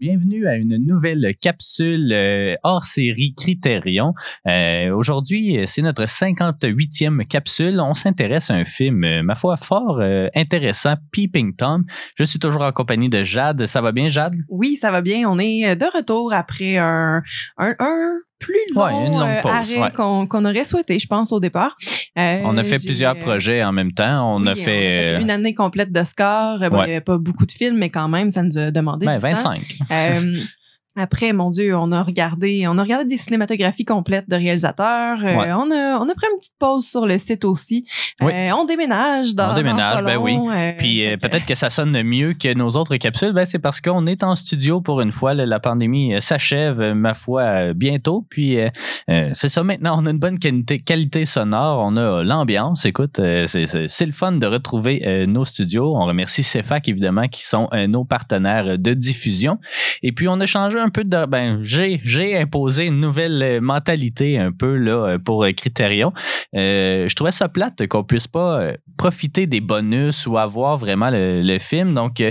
Bienvenue à une nouvelle capsule euh, hors série Critérion. Euh, Aujourd'hui, c'est notre 58e capsule. On s'intéresse à un film, euh, ma foi, fort euh, intéressant, Peeping Tom. Je suis toujours en compagnie de Jade. Ça va bien, Jade? Oui, ça va bien. On est de retour après un, un, un plus long Ouais, une longue pause, arrêt ouais. qu'on qu'on aurait souhaité, je pense, au départ. Euh, On a fait plusieurs euh, projets en même temps. On oui, a fait, euh, une année complète. Bon, Ouais. Il n'y avait pas beaucoup de films, mais quand même, ça nous a demandé ben, du temps. 25. Euh, après, mon Dieu, on a regardé, on a regardé des cinématographies complètes de réalisateurs. Euh, Ouais. on a, on a pris une petite pause sur le site aussi. Oui. Euh, on déménage dans. On déménage, dans ben oui. euh, Puis peut-être que ça sonne mieux que nos autres capsules, ben, c'est parce qu'on est en studio pour une fois. là. la pandémie s'achève, ma foi, bientôt. Puis c'est ça maintenant, on a une bonne qualité, qualité sonore, on a l'ambiance. Écoute, c'est- c'est c'est le fun de retrouver nos studios. On remercie CEFAC, évidemment, qui sont nos partenaires de diffusion. Et puis on a changé un peu de... Ben, j'ai j'ai imposé une nouvelle euh, mentalité un peu là euh, pour euh, Critérion. Euh, je trouvais ça plate qu'on puisse pas profiter des bonus ou avoir vraiment le, le film. Donc, euh,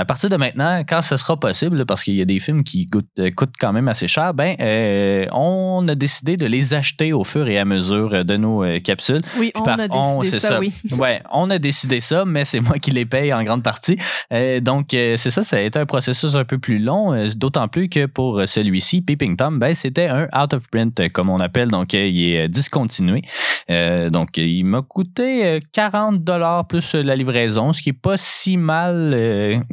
à partir de maintenant, quand ce sera possible, parce qu'il y a des films qui coûtent, coûtent quand même assez cher, ben, euh, on a décidé de les acheter au fur et à mesure de nos capsules. Oui, on par- a décidé ça, ça. oui. Ouais, on a décidé ça, mais c'est moi qui les paye en grande partie. Donc, c'est ça, ça a été un processus un peu plus long, d'autant plus que pour euh, celui-ci, Peeping Tom, ben, c'était un out of print, euh, comme on appelle, donc euh, il est discontinué. Donc, il m'a coûté euh, 40 dollars plus la livraison, ce qui est pas si mal,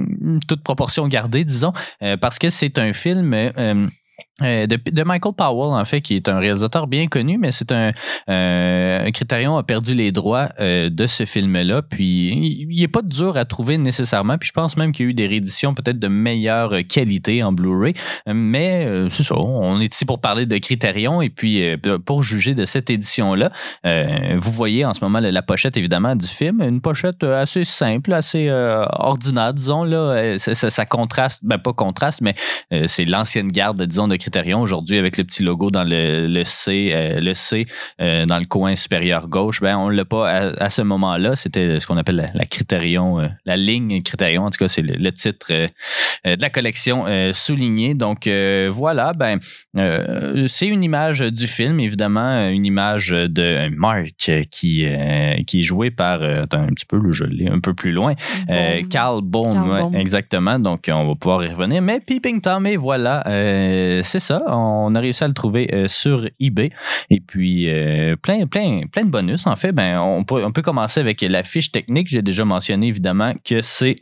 toute proportion gardée, disons, parce que c'est un film. Euh, de, Michael Powell, en fait, qui est un réalisateur bien connu, mais c'est un, euh, Criterion a perdu les droits euh, de ce film-là. Puis, il il est pas dur à trouver nécessairement. Puis, je pense même qu'il y a eu des rééditions peut-être de meilleure qualité en Blu-ray. Mais c'est ça, on est ici pour parler de Criterion et puis pour juger de cette édition-là. Vous voyez en ce moment la, pochette, évidemment, du film. Une pochette assez simple, assez ordinaire, disons. là. Ça, ça- contraste, ben pas contraste, mais c'est l'ancienne garde, disons, de Criterion aujourd'hui avec le petit logo dans le, le C, euh, le C euh, dans le coin supérieur gauche. Ben, on l'a pas à, à ce moment-là. C'était ce qu'on appelle la, la Criterion, euh, la ligne Criterion. En tout cas, c'est le, le titre euh, euh, de la collection euh, souligné. Donc euh, voilà, ben euh, c'est une image du film, évidemment, une image de Mark euh, qui, euh, qui est joué par, euh, attends un petit peu, je l'ai un peu plus loin, euh. Carl Baum, ouais, exactement. Donc, on va pouvoir y revenir. Mais Peeping Tom, et voilà, euh, c'est ça. On a réussi à le trouver euh, sur eBay. Et puis, euh, plein, plein, plein de bonus. En fait, ben, on peut, on peut commencer avec la fiche technique. J'ai déjà mentionné, évidemment, que c'est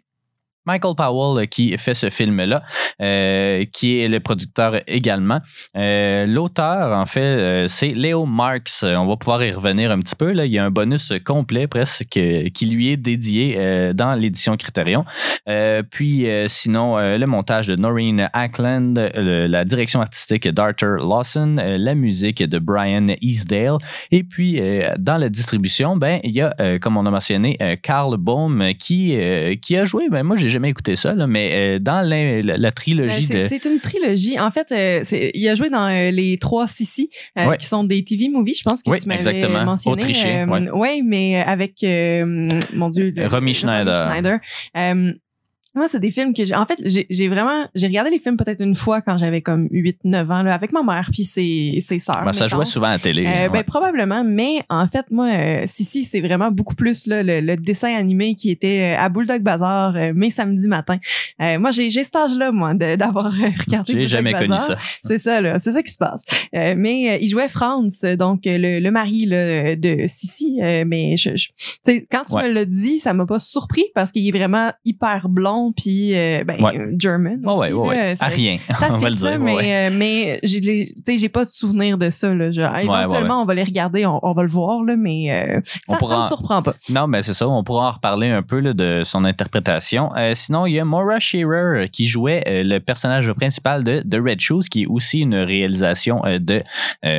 Michael Powell euh, qui fait ce film-là, euh, qui est le producteur également. Euh, L'auteur, en fait, c'est Léo Marx. On va pouvoir y revenir un petit peu. Là. Il y a un bonus complet presque qui lui est dédié dans l'édition Criterion. Puis sinon, le montage de Noreen Ackland, la direction artistique d'Arthur Lawson, la musique de Brian Easdale. Et puis, dans la distribution, ben, il y a, comme on a mentionné, Carl Baum qui, qui a joué, ben, moi, j'ai jamais écouté ça, là, mais euh, dans la, la- la trilogie C'est de. c'est une trilogie. En fait, euh, il a joué dans euh, les trois Sissi, Ouais. qui sont des TV movies, je pense que Oui, tu m'avais mentionné. Autrichien, ouais. ouais, mais avec, mon Dieu, le- Romy Schneider. Schneider. Moi, c'est des films que j'ai. En fait, j'ai vraiment. J'ai regardé les films peut-être une fois quand j'avais comme 8-9 ans, là, avec ma mère puis ses, ses sœurs. Ben, ça jouait souvent à la télé. Euh, ouais. ben, probablement, mais en fait, moi, euh, si, si, c'est vraiment beaucoup plus là, le, le dessin animé qui était euh, à Bulldog Bazaar euh, mes samedis matins. Euh, moi, j'ai j'ai cet âge-là, moi, d'avoir euh, regardé J'ai jamais connu ça. C'est ça, là. C'est ça qui se passe. Euh, mais euh, il jouait Franz, donc le, le mari là, de Sissi. euh, mais je, je- quand tu Ouais. me l'as dit, ça m'a pas surpris parce qu'il est vraiment hyper blond puis euh, ben, Ouais. euh, German. Ouais, ouais, aussi, ouais, là. Ça- À rien, ça on va le dire. ouais, mais, euh, mais j'ai pas de souvenir de ça. Là. Genre, éventuellement, on va les regarder, on, on va le voir, là, mais euh, ça, pourra- ça me surprend pas. Non, mais c'est ça. On pourra en reparler un peu là, de son interprétation. Euh, sinon, il y a Maura Shearer qui jouait le personnage principal de, de Red Shoes, qui est aussi une réalisation de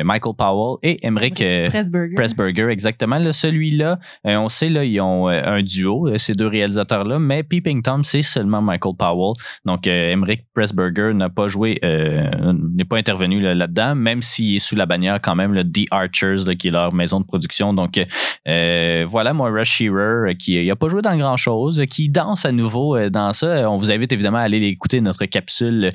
Michael Powell et Emmerich Pressburger. Pressburger, exactement. Là, celui-là, on sait, là, ils ont un duo, ces deux réalisateurs-là, mais Peeping Tom, c'est seulement Michael Powell. Donc, Emmerich Pressburger n'a pas joué, n'est pas intervenu là-dedans, même s'il est sous la bannière quand même, le The Archers, qui est leur maison de production. Donc, voilà, Moira Shearer, qui n'a pas joué dans grand-chose, qui danse à nouveau dans ça. On vous invite évidemment à aller écouter notre capsule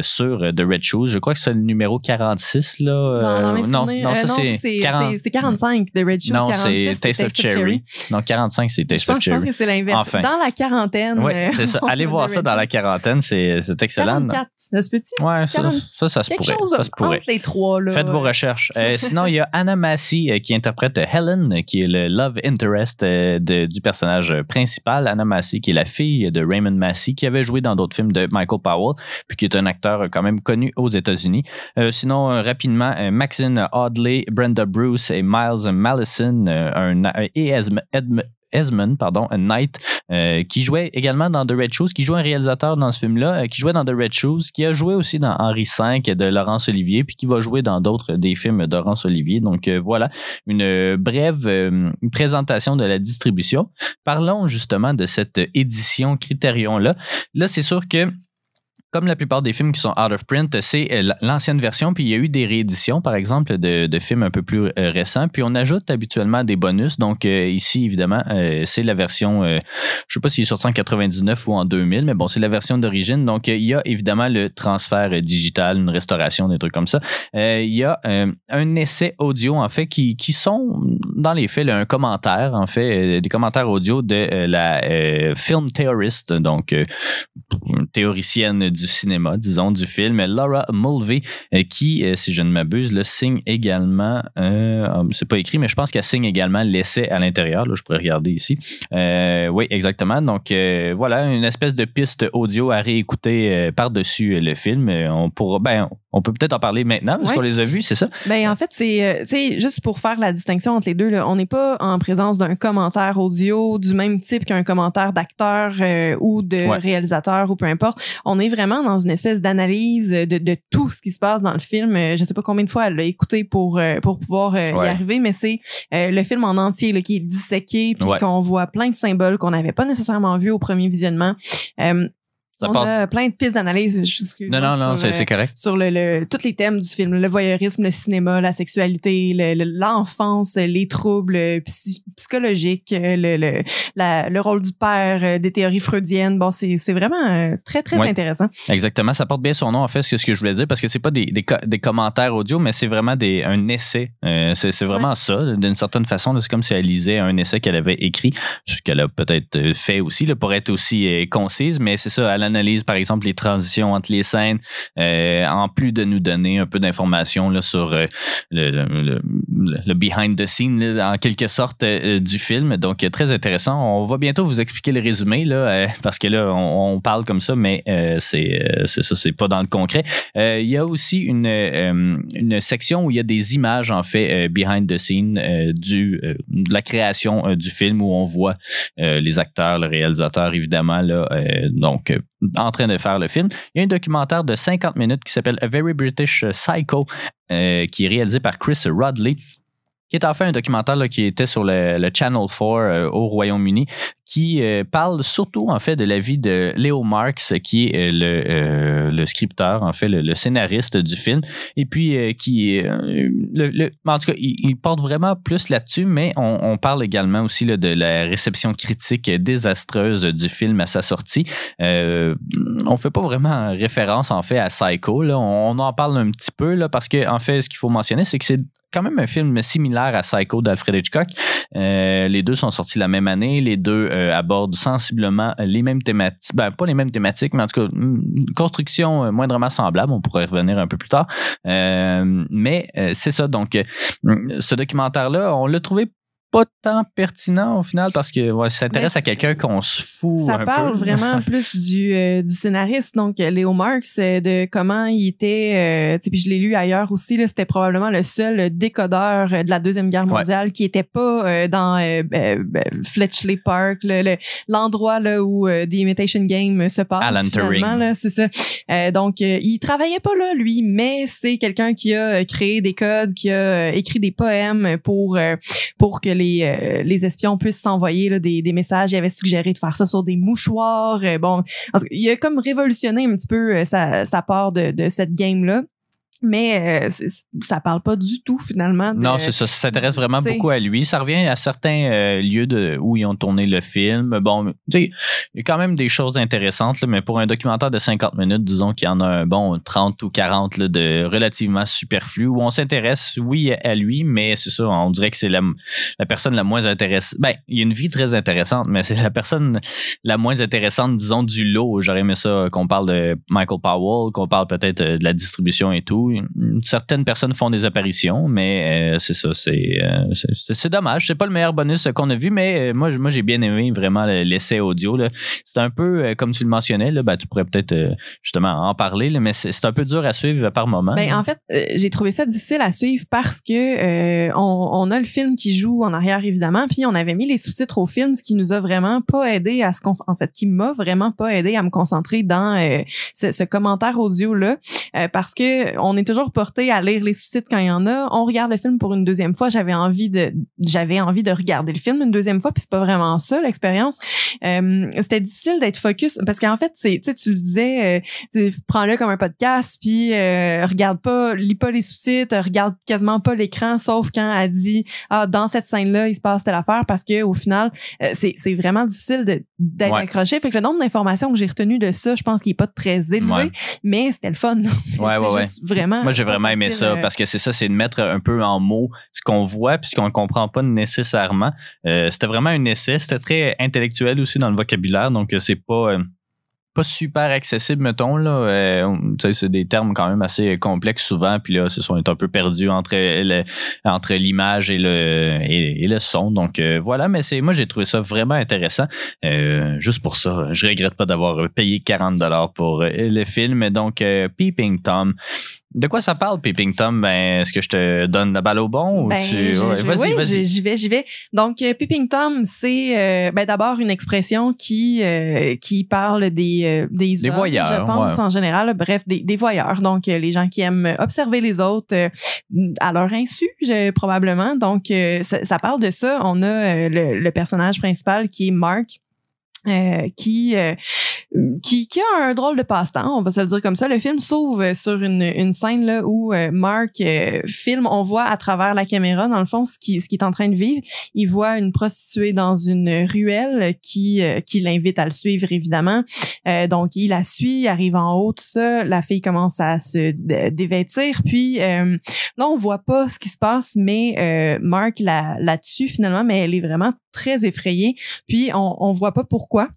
sur The Red Shoes. Je crois que c'est le numéro 46, là. Non, non, ça, c'est 45, The Red Shoes. Non, c'est Taste, of, Cherry. Non, 45, c'est Taste of Cherry. Je pense que c'est l'inverse. Dans la quarantaine. Oui, c'est ça. Allez voir ça dans la quarantaine, c'est excellent. 44, ça se peut-tu? Ouais, ça, ça, se pourrait. ça se pourrait. les trois, là. Faites vos recherches. Euh, sinon, il y a Anna Massey euh, qui interprète Helen, qui est le love interest euh, du personnage principal. Anna Massey, qui est la fille de Raymond Massey, qui avait joué dans d'autres films de Michael Powell, puis qui est un acteur quand même connu aux États-Unis. sinon, rapidement, Maxine Audley, Brenda Bruce et Miles Mallison, un, et Edmund Esmond, pardon, Knight, euh, qui jouait également dans The Red Shoes, qui joue un réalisateur dans ce film-là, euh, qui jouait dans The Red Shoes, qui a joué aussi dans Henri V de Laurence Olivier, puis qui va jouer dans d'autres des films de Laurence Olivier. Donc euh, voilà, une brève présentation de la distribution. Parlons justement de cette édition Critérion-là. Là, c'est sûr que comme la plupart des films qui sont out of print, c'est euh, l'ancienne version, puis il y a eu des rééditions, par exemple, de, films un peu plus euh, récents, puis on ajoute habituellement des bonus. Donc euh, ici, évidemment, c'est la version, je ne sais pas s'il est sorti en 99 ou en 2000, mais bon, c'est la version d'origine. Donc il y a évidemment le transfert digital, une restauration, des trucs comme ça. il y a un essai audio, en fait, qui, qui sont, dans les faits, un commentaire, en fait, des commentaires audio de la film theorist, donc théoricienne du cinéma, disons, du film, Laura Mulvey, euh, qui, euh, si je ne m'abuse, le signe également, euh, ah, c'est pas écrit, mais je pense qu'elle signe également l'essai à l'intérieur. Là, je pourrais regarder ici. oui, exactement. Donc, voilà, une espèce de piste audio à réécouter par-dessus le film. On pourra, ben, on peut peut-être en parler maintenant parce qu'on les a vus, c'est ça? Ben, en fait, c'est juste pour faire la distinction entre les deux. Là, on n'est pas en présence d'un commentaire audio du même type qu'un commentaire d'acteur ou de réalisateur ou peu importe. On est vraiment dans une espèce d'analyse de, de, tout ce qui se passe dans le film. Euh, je sais pas combien de fois elle l'a écouté pour euh, pour pouvoir euh, y arriver, mais c'est le film en entier là, qui est disséqué puis qu'on voit plein de symboles qu'on n'avait pas nécessairement vus au premier visionnement on a plein de pistes d'analyse. Non, non, non, c'est euh, correct. Sur le, le, tous les thèmes du film, le voyeurisme, le cinéma, la sexualité, l'enfance, les troubles psychologiques, le, le, la, le rôle du père, euh, des théories freudiennes. Bon, c'est vraiment euh, très, très intéressant. Exactement. Ça porte bien son nom, en fait, c'est ce que je voulais dire, parce que c'est pas des, des, des, commentaires audio, mais c'est vraiment des, un essai. c'est vraiment ça, d'une certaine façon. C'est comme si elle lisait un essai qu'elle avait écrit, ce qu'elle a peut-être fait aussi, là, pour être aussi concise, mais c'est ça, elle analyse, par exemple, les transitions entre les scènes, euh, en plus de nous donner un peu d'informations sur euh, le, le, behind the scene, en quelque sorte, euh, du film. Donc, très intéressant. On va bientôt vous expliquer le résumé, là, parce que là, on, parle comme ça, mais c'est ça, c'est pas dans le concret. il y a aussi une, une section où il y a des images, en fait, behind the scene du, de la création du film où on voit les acteurs, le réalisateur, évidemment, là. donc, en train de faire le film. Il y a un documentaire de 50 minutes qui s'appelle A Very British Psycho, euh, qui est réalisé par Chris Rodley qui est en fait un documentaire qui était sur le, Channel 4 euh, au Royaume-Uni, qui euh, parle surtout en fait de la vie de Leo Marx, qui est le, le scripteur, en fait, le, scénariste du film, et puis qui, le, en tout cas, il, porte vraiment plus là-dessus, mais on, parle également aussi là, de la réception critique désastreuse du film à sa sortie. Euh, on fait pas vraiment référence en fait à Psycho. On, en parle un petit peu là, parce que en fait, ce qu'il faut mentionner, c'est que c'est quand même un film similaire à Psycho d'Alfred Hitchcock. Euh, les deux sont sortis la même année. Les deux euh, abordent sensiblement les mêmes thématiques. Ben, pas les mêmes thématiques, mais en tout cas, une construction euh, moindrement semblable. On pourrait revenir un peu plus tard. mais c'est ça. Donc, ce documentaire-là, on l'a trouvé pas tant pertinent au final parce que ouais, ça s'intéresse à quelqu'un qu'on se Ça parle vraiment plus du, euh, du scénariste, donc euh, Léo Marx, euh, de comment il était, puis je l'ai lu ailleurs aussi, c'était probablement le seul décodeur de la Deuxième Guerre mondiale qui était pas dans Fletchley Park, l'endroit là où The Imitation Game se passe. Alan Turing. c'est ça. donc, il travaillait pas là, lui, mais c'est quelqu'un qui a créé des codes, qui a écrit des poèmes pour, pour que les, euh, les espions puissent s'envoyer des, des, messages. Il avait suggéré de faire ça sur des mouchoirs. bon, il a comme révolutionné un petit peu sa, sa part de, de cette game-là mais euh, ça parle pas du tout finalement. non, c'est ça. Ça s'intéresse vraiment beaucoup à lui. Ça revient à certains euh, lieux de, où ils ont tourné le film. Bon, tu sais, il y a quand même des choses intéressantes, mais pour un documentaire de 50 minutes, disons qu'il y en a un bon 30 ou 40 de relativement superflu où on s'intéresse, oui, à lui, mais c'est ça, on dirait que c'est la, la personne la moins intéressante. Ben, il y a une vie très intéressante, mais c'est la personne la moins intéressante, disons, du lot. J'aurais aimé ça qu'on parle de Michael Powell, qu'on parle peut-être euh, de la distribution et tout certaines personnes font des apparitions, mais euh, c'est ça, euh, c'est c'est dommage. C'est pas le meilleur bonus qu'on a vu, mais euh, moi, moi j'ai bien aimé vraiment l'essai audio. C'est un peu, comme tu le mentionnais, là, ben, tu pourrais peut-être justement en parler, mais c'est un peu dur à suivre par moment. Ben, en fait, j'ai trouvé ça difficile à suivre parce que on, a le film qui joue en arrière, évidemment, puis on avait mis les sous-titres au film, ce qui nous a vraiment pas aidé à se en fait, qui m'a vraiment pas aidé à me concentrer dans ce, ce, commentaire audio-là, parce que on est toujours porté à lire les sous-titres quand il y en a. On regarde le film pour une deuxième fois. J'avais envie de, j'avais envie de regarder le film une deuxième fois, puis c'est pas vraiment ça l'expérience. Euh, c'était difficile d'être focus parce qu'en fait, c'est, tu tu le disais, euh, prends-le comme un podcast, puis euh, regarde pas, lis pas les sous-titres, regarde quasiment pas l'écran, sauf quand elle dit ah dans cette scène-là il se passe telle affaire, parce que au final, euh, c'est, c'est vraiment difficile d'être accroché. Fait que le nombre d'informations que j'ai retenu de ça, je pense qu'il est pas très élevé, mais c'était le fun. Ouais, ouais, ouais. Vraiment moi, j'ai vraiment aimé ça parce que c'est ça, c'est de mettre un peu en mots ce qu'on voit puis ce qu'on comprend pas nécessairement. Euh, c'était vraiment un essai. C'était très intellectuel aussi dans le vocabulaire. Donc, c'est pas. Euh, pas super accessible, mettons. Là. Euh, c'est des termes quand même assez complexes souvent. Puis là, on est un peu perdu entre, entre l'image et le, et, le son. Donc voilà, mais c'est moi j'ai trouvé ça vraiment intéressant. juste pour ça, je regrette pas d'avoir payé 40 pour le film. Donc Peeping Tom, de quoi ça parle, Peeping Tom? Ben, est-ce que je te donne la balle au bon ou ben, tu. vas-y, vas-y. J'y vais, j'y vais. Donc, euh, Peeping Tom, c'est euh, ben, d'abord une expression qui, euh, qui parle des, des, des voyeurs. Je pense, en général. Bref, des, des voyeurs. Donc, les gens qui aiment observer les autres à leur insu, probablement. Donc, ça, ça, parle de ça. On a le, le personnage principal qui est Mark euh, qui, euh, qui qui a un drôle de passe-temps, on va se le dire comme ça. Le film s'ouvre sur une, une scène là où euh, Mark filme, on voit à travers la caméra dans le fond ce qui ce qui est en train de vivre. Il voit une prostituée dans une ruelle qui qui l'invite à le suivre évidemment. donc il la suit, arrive en haut tout ça, la fille commence à se dévêtir puis là on voit pas ce qui se passe mais Mark la la tue finalement mais elle est vraiment très effrayée puis on on voit pas pourquoi.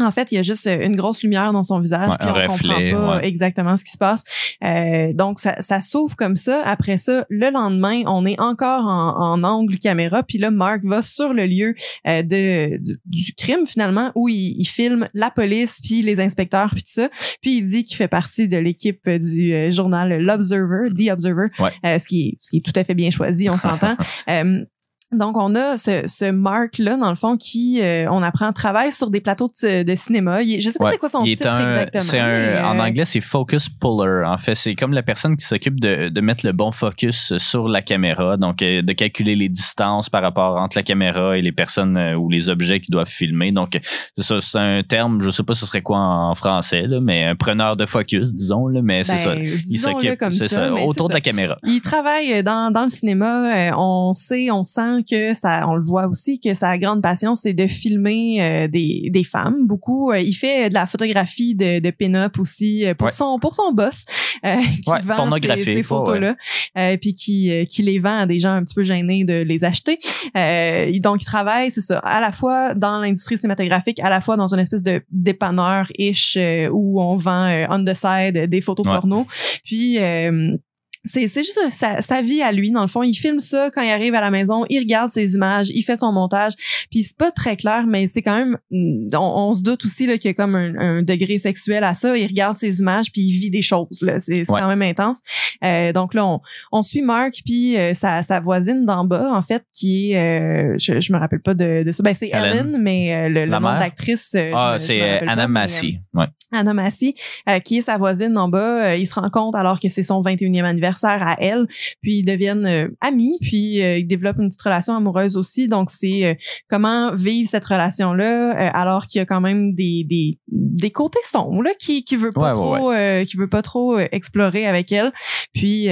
En fait, il y a juste euh, une grosse lumière dans son visage, puis on comprend pas exactement ce qui se passe. Euh, donc, ça, ça s'ouvre comme ça. Après ça, le lendemain, on est encore en, angle caméra, puis là, Mark va sur le lieu euh, de, du, crime finalement, où il, filme la police, puis les inspecteurs, puis tout ça. Puis il dit qu'il fait partie de l'équipe du journal L'Observer, The Observer, ce qui est ce qui est tout à fait bien choisi, on s'entend. Donc, on a ce, ce Mark-là, dans le fond, qui, euh, on apprend, travaille sur des plateaux de, de cinéma. Il, je sais pas c'est quoi son titre exactement. Un, En anglais, c'est focus puller. En fait, c'est comme la personne qui s'occupe de, de, mettre le bon focus sur la caméra, donc euh, de calculer les distances par rapport entre la caméra et les personnes euh, ou les objets qui doivent filmer. Donc, c'est ça, c'est un terme, je sais pas ce serait quoi en français, là, mais un preneur de focus, disons, là, mais c'est ben, ça. Il s'occupe, c'est ça, autour de la caméra. Il travaille dans, dans le cinéma. on sait, on sent que ça, on le voit aussi que sa grande passion c'est de filmer euh, des, des femmes. Beaucoup, euh, il fait de la photographie de, de pin-up aussi euh, pour son pour son boss qui vend ces, photos là, puis qui qui les vend à des gens un petit peu gênés de les acheter. donc il travaille, c'est ça, à la fois dans l'industrie cinématographique, à la fois dans une espèce de dépanneur ish où on vend on the side des photos porno. Puis c'est c'est juste sa, sa, vie à lui dans le fond. Il filme ça quand il arrive à la maison il regarde ses images il fait son montage. Puis c'est pas très clair mais c'est quand même mm, on, se doute aussi là qu'il y a comme un, degré sexuel à ça. Il regarde ses images puis il vit des choses là. C'est quand même intense. Euh, donc là on, on suit Mark puis euh, sa, sa voisine d'en bas en fait qui est euh, je, je me rappelle pas de, de ça. Ben c'est Ellen. mais le, le nom d'actrice ah c'est Anna Massey ouais. Anna Massey, euh, qui est sa voisine en bas. Euh, ils se rencontrent alors que c'est son 21e anniversaire à elle. Puis ils deviennent euh, amis, puis ils développent une petite relation amoureuse aussi. Donc c'est comment vivre cette relation-là alors qu'il y a quand même des, des, des côtés sombres là, qui qui veut pas trop qui veut pas trop explorer avec elle. Puis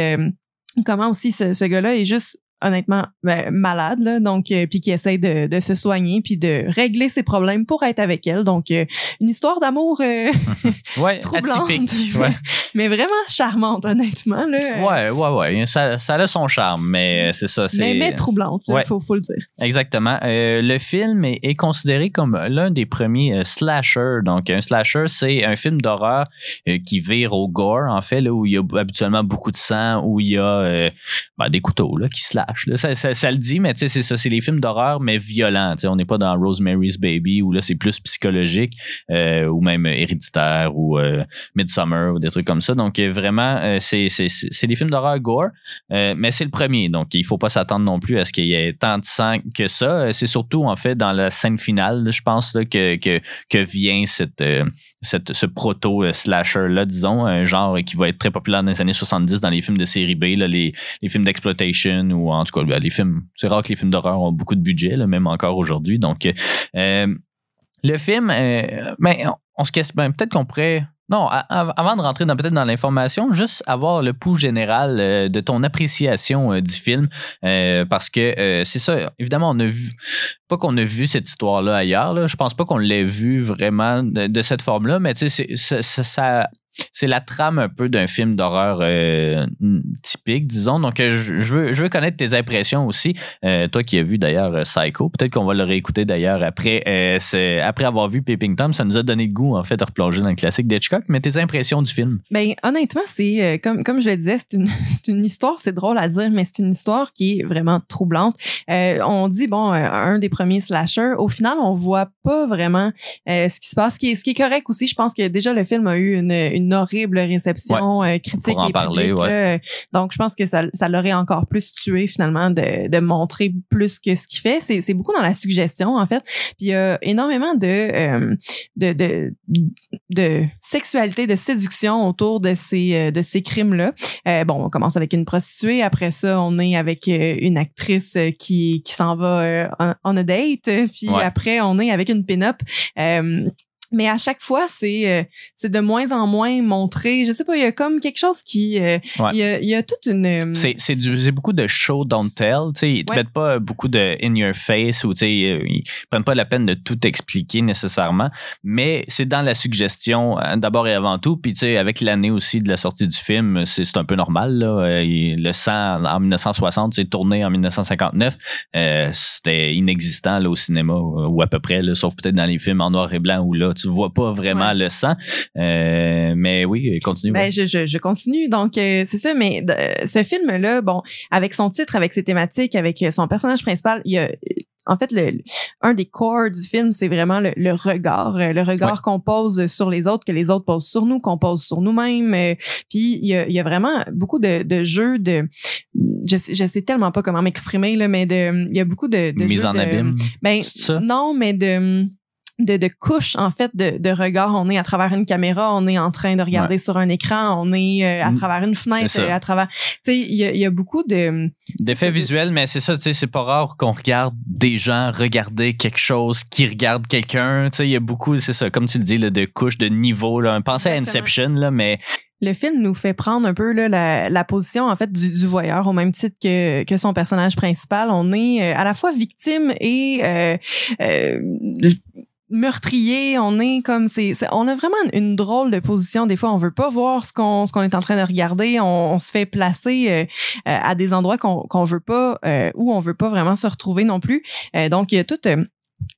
comment aussi ce, ce gars-là est juste honnêtement ben, malade là, donc euh, puis qui essaie de, de, se soigner puis de régler ses problèmes pour être avec elle. Donc euh, une histoire d'amour euh, ouais, troublante. atypique, ouais. mais vraiment charmante honnêtement là. Ouais ouais ouais. Ça, ça a son charme mais c'est ça c'est mais, mais troublante il faut, faut le dire. Exactement. Le film est, est, considéré comme l'un des premiers slashers. Donc un slasher c'est un film d'horreur qui vire au gore en fait là où il y a habituellement beaucoup de sang où il y a ben, des couteaux là qui slashent ça, le dit, mais c'est ça, c'est les films d'horreur, mais violents. On n'est pas dans Rosemary's Baby où là, c'est plus psychologique euh, ou même héréditaire ou euh, Midsummer ou des trucs comme ça. Donc, euh, vraiment, c'est des films d'horreur gore, mais c'est le premier. Donc, il faut pas s'attendre non plus à ce qu'il y ait tant de sang que ça. C'est surtout, en fait, dans la scène finale, je pense, que, que, vient cette, cette, ce proto-slasher-là, disons, un genre qui va être très populaire dans les années 70 dans les films de série B, les, les films d'exploitation ou en en tout cas, ben, les films, c'est rare que les films d'horreur ont beaucoup de budget, même encore aujourd'hui. Donc, euh, le film, euh, ben, on, se casse, ben, peut-être qu'on pourrait non, avant de rentrer dans peut-être dans l'information, juste avoir le pouls général euh, de ton appréciation du film, parce que c'est ça. Évidemment, on a vu pas qu'on a vu cette histoire-là ailleurs. Je pense pas qu'on l'ait vu vraiment de, cette forme-là, mais tu sais, ça, c'est la trame un peu d'un film d'horreur euh, typique, disons. Donc, euh, je, veux, je veux connaître tes impressions aussi. Euh, toi qui as vu d'ailleurs Psycho, peut-être qu'on va le réécouter d'ailleurs après, après avoir vu Peeping Tom. Ça nous a donné goût, en fait, de replonger dans le classique d'Hitchcock. Mais tes impressions du film? Ben, honnêtement, c'est comme, comme je le disais, c'est une, une histoire, c'est drôle à dire, mais c'est une histoire qui est vraiment troublante. on dit, bon, un des premiers slashers. Au final, on voit pas vraiment ce qui se passe. Ce qui est, ce qui est correct aussi, je pense que déjà le film a eu une une horrible réception euh, critique en parler, donc je pense que ça, ça l'aurait encore plus tué finalement de, de montrer plus que ce qu'il fait. C'est beaucoup dans la suggestion en fait. Puis il y a énormément de, euh, de, de, de sexualité, de séduction autour de ces euh, de ces crimes là. bon, on commence avec une prostituée. Après ça, on est avec une actrice qui qui s'en va en a date. Puis après, on est avec une pin-up mais à chaque fois c'est euh, c'est de moins en moins montré. Je sais pas il y a comme quelque chose qui euh, il, y a, il, y a, toute une euh, c'est c'est c'est beaucoup de show don't tell tu sais. Ils te mettent pas beaucoup de in your face ou ils prennent pas la peine de tout expliquer nécessairement. Mais c'est dans la suggestion d'abord et avant tout. Puis avec l'année aussi de la sortie du film c'est c'est un peu normal là. Le sang en 1960 c'est tourné en 1959 c'était inexistant là au cinéma ou à peu près là, sauf peut-être dans les films en noir et blanc où là tu vois pas vraiment le sang. Euh, mais oui, continue. Ben, je, je, je, continue. Donc, euh, c'est ça. Mais ce film-là, bon, avec son titre, avec ses thématiques, avec son personnage principal, il y a en fait, le, un des corps du film, c'est vraiment le, regard, euh, le regard qu'on pose sur les autres, que les autres posent sur nous, qu'on pose sur nous-mêmes. puis il y a, y a vraiment beaucoup de, de jeux de, je sais, je sais tellement pas comment m'exprimer là, mais de, il y a beaucoup de, de mise en abîme. Ben non, mais de de, de couches en fait de, de regard. On est à travers une caméra, on est en train de regarder sur un écran, on est euh, à mm. travers une fenêtre, à travers. Tu sais, il y a, y a, beaucoup de d'effets visuels, mais c'est ça. Tu sais, c'est pas rare qu'on regarde des gens regarder quelque chose qui regarde quelqu'un. Tu sais, il y a beaucoup, c'est ça, comme tu le dis, là, de couches, de niveaux. Là. Pensez à Inception, là, mais le film nous fait prendre un peu là, la, la, position en fait du, du, voyeur au même titre que, que son personnage principal. On est euh, à la fois victime et euh, euh, meurtrier, on est comme c'est, on a vraiment une drôle de position des fois on veut pas voir ce qu'on ce qu'on est en train de regarder, on, se fait placer euh, euh, à des endroits qu'on qu'on veut pas euh, où on veut pas vraiment se retrouver non plus. donc il y a tout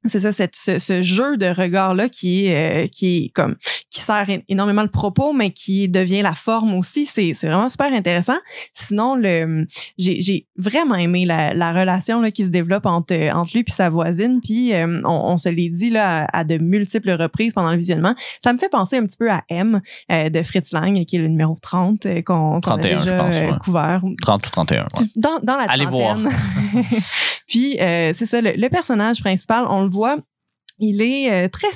c'est ça, cette, ce, jeu de regard-là qui est, euh, qui est comme, qui sert énormément le propos, mais qui devient la forme aussi. C'est, c'est vraiment super intéressant. Sinon, le, j'ai, j'ai vraiment aimé la, la relation là, qui se développe entre, entre lui et sa voisine. Puis, euh, on, se l'est dit là, à, de multiples reprises pendant le visionnement. Ça me fait penser un petit peu à M euh, de Fritz Lang, qui est le numéro 30 qu'on, qu'on a déjà couvert. 30 ou 31. Dans, dans la Allez voir. puis, c'est ça, le, le personnage principal, on le voit il est euh, très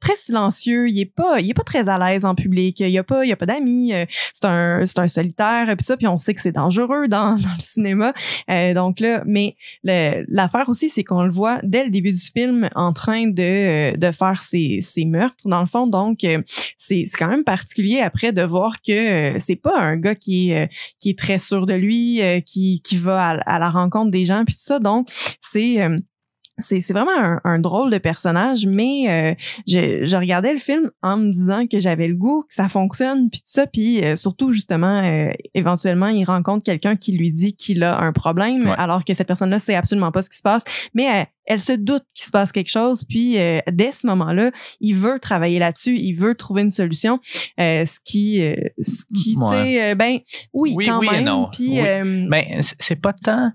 très silencieux, il est pas il est pas très à l'aise en public, il y a pas il y a pas d'amis, euh, c'est un c'est un solitaire puis ça puis on sait que c'est dangereux dans, dans, le cinéma. Euh, donc là mais l'affaire aussi c'est qu'on le voit dès le début du film en train de de faire ses, ses meurtres dans le fond. Donc c'est c'est quand même particulier après de voir que c'est pas un gars qui est qui est très sûr de lui qui qui va à, à la rencontre des gens puis tout ça. Donc c'est c'est vraiment un, un, drôle de personnage, mais euh, je, je, regardais le film en me disant que j'avais le goût, que ça fonctionne, puis tout ça, puis euh, surtout justement, euh, éventuellement, il rencontre quelqu'un qui lui dit qu'il a un problème, alors que cette personne-là sait absolument pas ce qui se passe, mais elle, se doute qu'il se passe quelque chose, puis dès ce moment-là, il veut travailler là-dessus, il veut trouver une solution, ce qui, ce qui, tu sais, ben oui, oui quand oui même. Et non. Puis, ben, c'est pas tant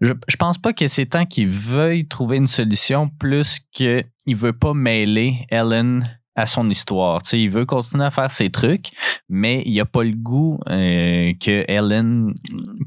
je, je pense pas que c'est tant qu'il veuille trouver une solution plus qu'il veut pas mêler Ellen à son histoire. Tu sais, il veut continuer à faire ses trucs, mais il a pas le goût euh, que Ellen,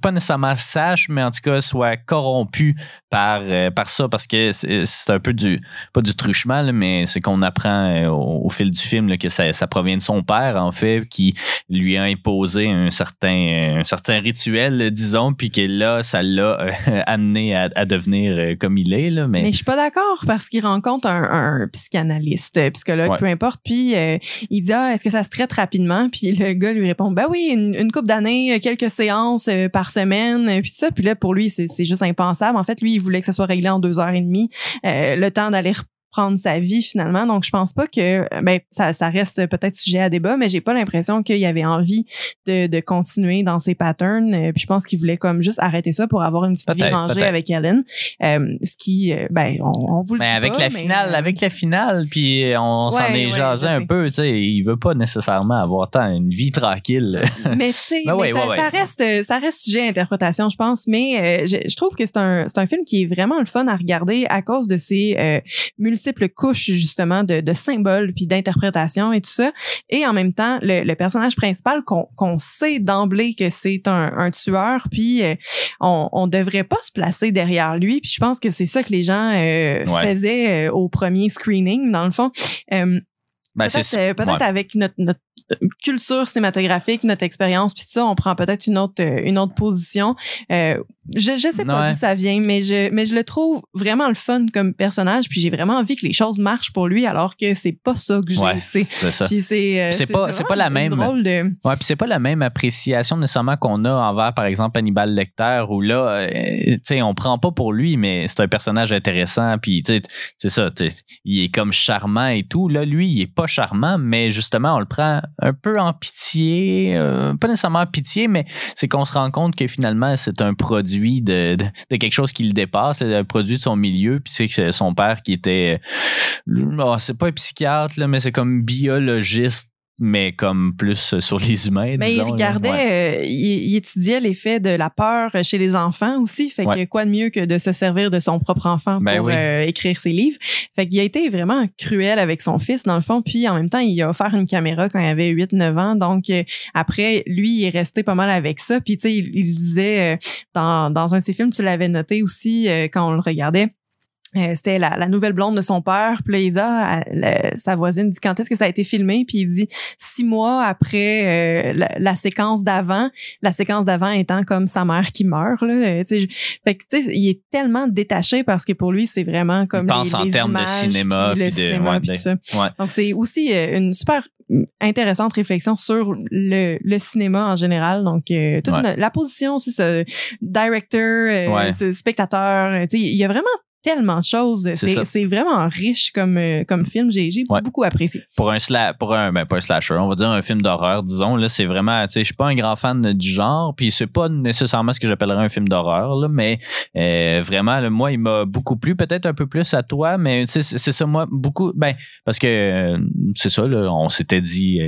pas nécessairement sache, mais en tout cas soit corrompue par, euh, par ça, parce que c'est un peu du, pas du truchement, mais c'est qu'on apprend euh, au, fil du film là, que ça, ça, provient de son père, en fait, qui lui a imposé un certain, un certain rituel, disons, puis que là, ça l'a amené à, à, devenir comme il est. Là, mais... mais je suis pas d'accord parce qu'il rencontre un, un psychanalyste, psychologue, peu importe puis euh, il dit ah, est-ce que ça se traite rapidement? Puis le gars lui répond ben oui, une, couple d'années, quelques séances euh, par semaine, puis ça. Puis là pour lui c'est juste impensable. En fait lui il voulait que ça soit réglé en deux heures et demie, euh, le temps d'aller prendre sa vie finalement. Donc je pense pas que ben ça, ça reste peut-être sujet à débat, mais j'ai pas l'impression qu'il avait envie de, de continuer dans ses patterns. Euh, puis je pense qu'il voulait comme juste arrêter ça pour avoir une petite vie rangée avec Ellen. Euh, ce qui euh, ben on, on vous le ben, avec la finale, euh, avec la finale, puis on s'en est ouais, jasé un peu. Tu sais, il veut pas nécessairement avoir tant une vie tranquille. mais tu sais, ben ça, ça, reste ça reste sujet à interprétation, je pense. Mais je, je, trouve que c'est un c'est un film qui est vraiment le fun à regarder à cause de ses multiples multiples couches justement de, de symboles puis d'interprétation et tout ça. Et en même temps, le, le personnage principal qu'on sait d'emblée que c'est un, un, tueur, puis euh, on, on devrait pas se placer derrière lui. Puis je pense que c'est ça que les gens euh, ouais. faisaient euh, au premier screening, dans le fond. Ben, peut-être peut-être ouais. avec notre, notre, culture cinématographique, notre expérience, puis ça, on prend peut-être une autre une autre position. Euh, je sais pas ouais. d'où ça vient, mais je mais je le trouve vraiment le fun comme personnage, puis j'ai vraiment envie que les choses marchent pour lui, alors que c'est pas ça que j'ai. Ouais, c'est ça. Puis c'est euh, c'est pas c'est pas la même. Drôle de... Ouais, puis c'est pas la même appréciation nécessairement qu'on a envers par exemple Hannibal Lecter où là, euh, tu sais, on prend pas pour lui, mais c'est un personnage intéressant, puis tu sais, c'est ça, il est comme charmant et tout. Là, lui, il est pas charmant, mais justement, on le prend un peu en pitié, euh, pas nécessairement en pitié, mais c'est qu'on se rend compte que finalement, c'est un produit de, de, quelque chose qui le dépasse, c'est un produit de son milieu, puis c'est que son père qui était, oh, c'est pas un psychiatre, là, mais c'est comme biologiste mais comme plus sur les humains. Mais disons, il regardait, ouais. euh, il, il, étudiait l'effet de la peur chez les enfants aussi. Fait ouais. que quoi de mieux que de se servir de son propre enfant ben pour oui. euh, écrire ses livres? Fait qu'il a été vraiment cruel avec son fils, dans le fond. Puis en même temps, il a offert une caméra quand il avait 8-9 ans. Donc euh, après, lui, il est resté pas mal avec ça. Puis tu sais, il, il, disait dans, dans un de ses films, tu l'avais noté aussi quand on le regardait euh, c'était la, la, nouvelle blonde de son père. Puis là, il dit, ah, la, sa voisine dit quand est-ce que ça a été filmé? Puis il dit six mois après euh, la, la, séquence d'avant. La séquence d'avant étant comme sa mère qui meurt. Là, euh, fait que tu sais, il est tellement détaché parce que pour lui, c'est vraiment comme il pense les, en les termes images, de cinéma, puis le puis de, cinéma, ouais, puis de, tout ça. Ouais. Donc c'est aussi une super intéressante réflexion sur le, le cinéma en général. Donc euh, toute ouais. la position, c'est ce directeur, ouais. ce spectateur. Tu sais, il y a vraiment tellement de choses. C'est vraiment riche comme, euh, comme film. J'ai ouais. beaucoup apprécié. Pour un, sla pour un, ben pas un slasher, on va dire un film d'horreur, disons, là, c'est vraiment, tu sais, je suis pas un grand fan du genre, puis c'est pas nécessairement ce que j'appellerais un film d'horreur, là, mais euh, vraiment, là, moi, il m'a beaucoup plu, peut-être un peu plus à toi, mais c'est ça, moi, beaucoup, ben, parce que euh, c'est ça, là, on s'était dit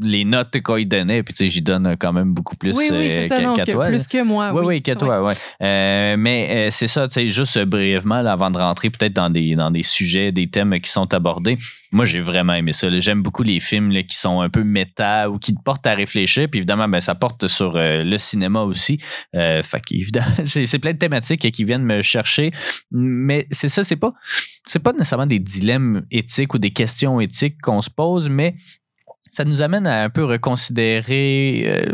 les notes qu'il donnait. Puis, tu sais, j'y donne quand même beaucoup plus oui, oui, euh, ça, non, qu'à que toi. plus que moi. Oui, oui, que toi, ouais. Euh, mais euh, c'est ça, tu sais, juste euh, brièvement, là, avant de rentrer peut-être dans des, dans des sujets, des thèmes qui sont abordés. Moi, j'ai vraiment aimé ça. J'aime beaucoup les films là, qui sont un peu méta ou qui te portent à réfléchir. Puis évidemment, ben, ça porte sur euh, le cinéma aussi. Euh, fait qu'évidemment, c'est, c'est plein de thématiques qui viennent me chercher. Mais c'est ça, c'est pas, c'est pas nécessairement des dilemmes éthiques ou des questions éthiques qu'on se pose, mais ça nous amène à un peu reconsidérer. euh,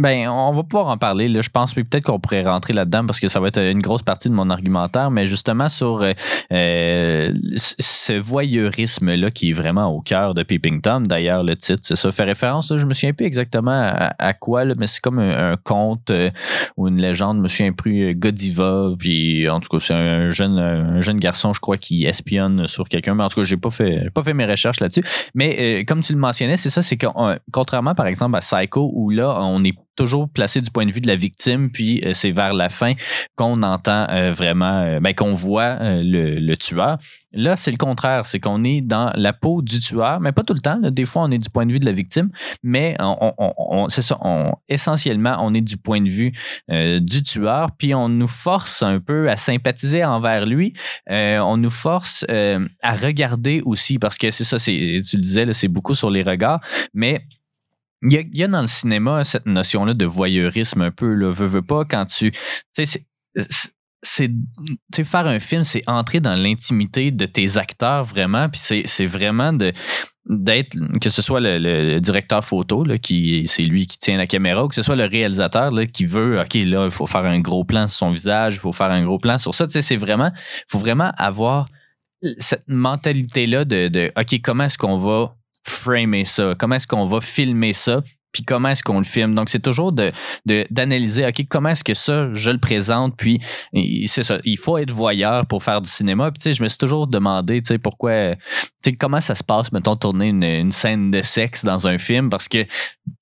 ben, on va pouvoir en parler, là, je pense. Peut-être qu'on pourrait rentrer là-dedans parce que ça va être une grosse partie de mon argumentaire, mais justement sur euh, euh, ce voyeurisme-là qui est vraiment au cœur de Peeping Tom. D'ailleurs, le titre, c'est ça, fait référence. Là, je me souviens plus exactement à, quoi, là, mais c'est comme un, conte euh, ou une légende. Je me souviens plus euh, Godiva. Puis en tout cas, c'est un jeune, un jeune garçon, je crois, qui espionne sur quelqu'un. Mais en tout cas, j'ai pas fait, pas fait mes recherches là-dessus. Mais euh, comme tu le mentionnais, c'est ça, c'est que euh, contrairement par exemple à Psycho, où là, on est toujours placé du point de vue de la victime, puis euh, c'est vers la fin qu'on entend euh, vraiment, euh, ben, qu'on voit le, tueur. Là, c'est le contraire, c'est qu'on est dans la peau du tueur, mais pas tout le temps. Des fois, on est du point de vue de la victime, mais c'est ça, essentiellement, on est du point de vue du tueur, puis on nous force un peu à sympathiser envers lui. On nous force à regarder aussi, parce que c'est ça, c'est, tu le disais, c'est beaucoup sur les regards, mais il y, a, dans le cinéma cette notion-là de voyeurisme un peu, là, veux, veux pas, quand tu. Tu sais, c'est- faire un film, c'est entrer dans l'intimité de tes acteurs vraiment, puis c'est vraiment de d'être que ce soit le, directeur photo là, qui c'est lui qui tient la caméra ou que ce soit le réalisateur là, qui veut ok là il faut faire un gros plan sur son visage il faut faire un gros plan sur ça tu sais c'est vraiment faut vraiment avoir cette mentalité là de ok comment est-ce qu'on va framer ça? Comment est-ce qu'on va filmer ça? Puis comment est-ce qu'on le filme? Donc, c'est toujours de d'analyser, OK, comment est-ce que ça, je le présente, puis c'est ça, il faut être voyeur pour faire du cinéma. Puis, tu sais, je me suis toujours demandé, tu sais, pourquoi, tu sais, comment ça se passe, mettons, tourner une, une scène de sexe dans un film, parce que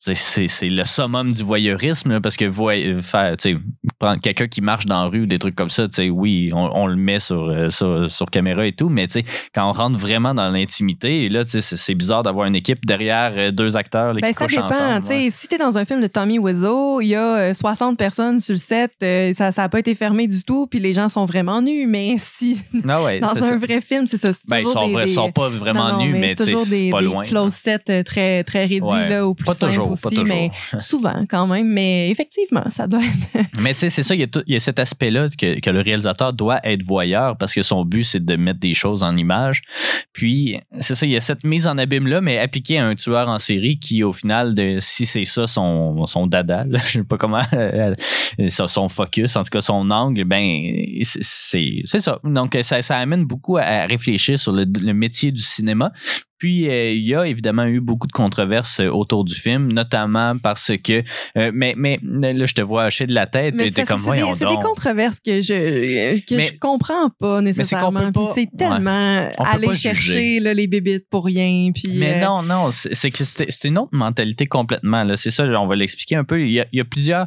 c'est- le summum du voyeurisme, là, parce que voy- faire, tu sais, prendre quelqu'un qui marche dans la rue ou des trucs comme ça, tu sais, oui, on, on le met sur, euh, sur, sur caméra et tout, mais tu sais, quand on rentre vraiment dans l'intimité, là, c'est- bizarre d'avoir une équipe derrière euh, deux acteurs là, Ben, qui ça dépend. ensemble. Tu sais, Si tu es dans un film de Tommy Wiseau, il y a euh, 60 personnes sur le set, euh, ça n'a pas été fermé du tout, puis les gens sont vraiment nus. Mais si Ah ouais, dans un ça. vrai film, c'est ça. c'est Ben, ils sont, des- sont pas vraiment Non, non, nus, mais, toujours c'est des, pas des loin. close sets euh, très, très réduits Ouais. là, ou plus Pas toujours, aussi, pas toujours. mais souvent quand même. Mais effectivement, ça doit être. Mais tu sais, c'est ça, il y, a tout- il y a cet aspect-là que, que le réalisateur doit être voyeur parce que son but, c'est de mettre des choses en image. Puis, c'est ça, il y a cette mise en abîme-là, mais appliquée à un tueur en série qui, au final, de, si c'est ça son, son dada, là, je sais pas comment, euh, son focus, en tout cas son angle, ben, c'est- ça. Donc, ça, ça amène beaucoup à, à réfléchir sur le, le métier du cinéma. Puis, euh, il y a évidemment eu beaucoup de controverses euh, autour du film, notamment parce que. euh, mais, mais là, je te vois hacher de la tête. Mais et c'est t'es comme, c'est des, voyons c'est des donc. controverses que je que Mais- je comprends pas nécessairement. c'est tellement aller chercher là, les bébites pour rien. Puis Mais euh, non, non, c'est c'est que c'est c'est une autre mentalité complètement. là. C'est ça, on va l'expliquer un peu. Il y, a, il y a plusieurs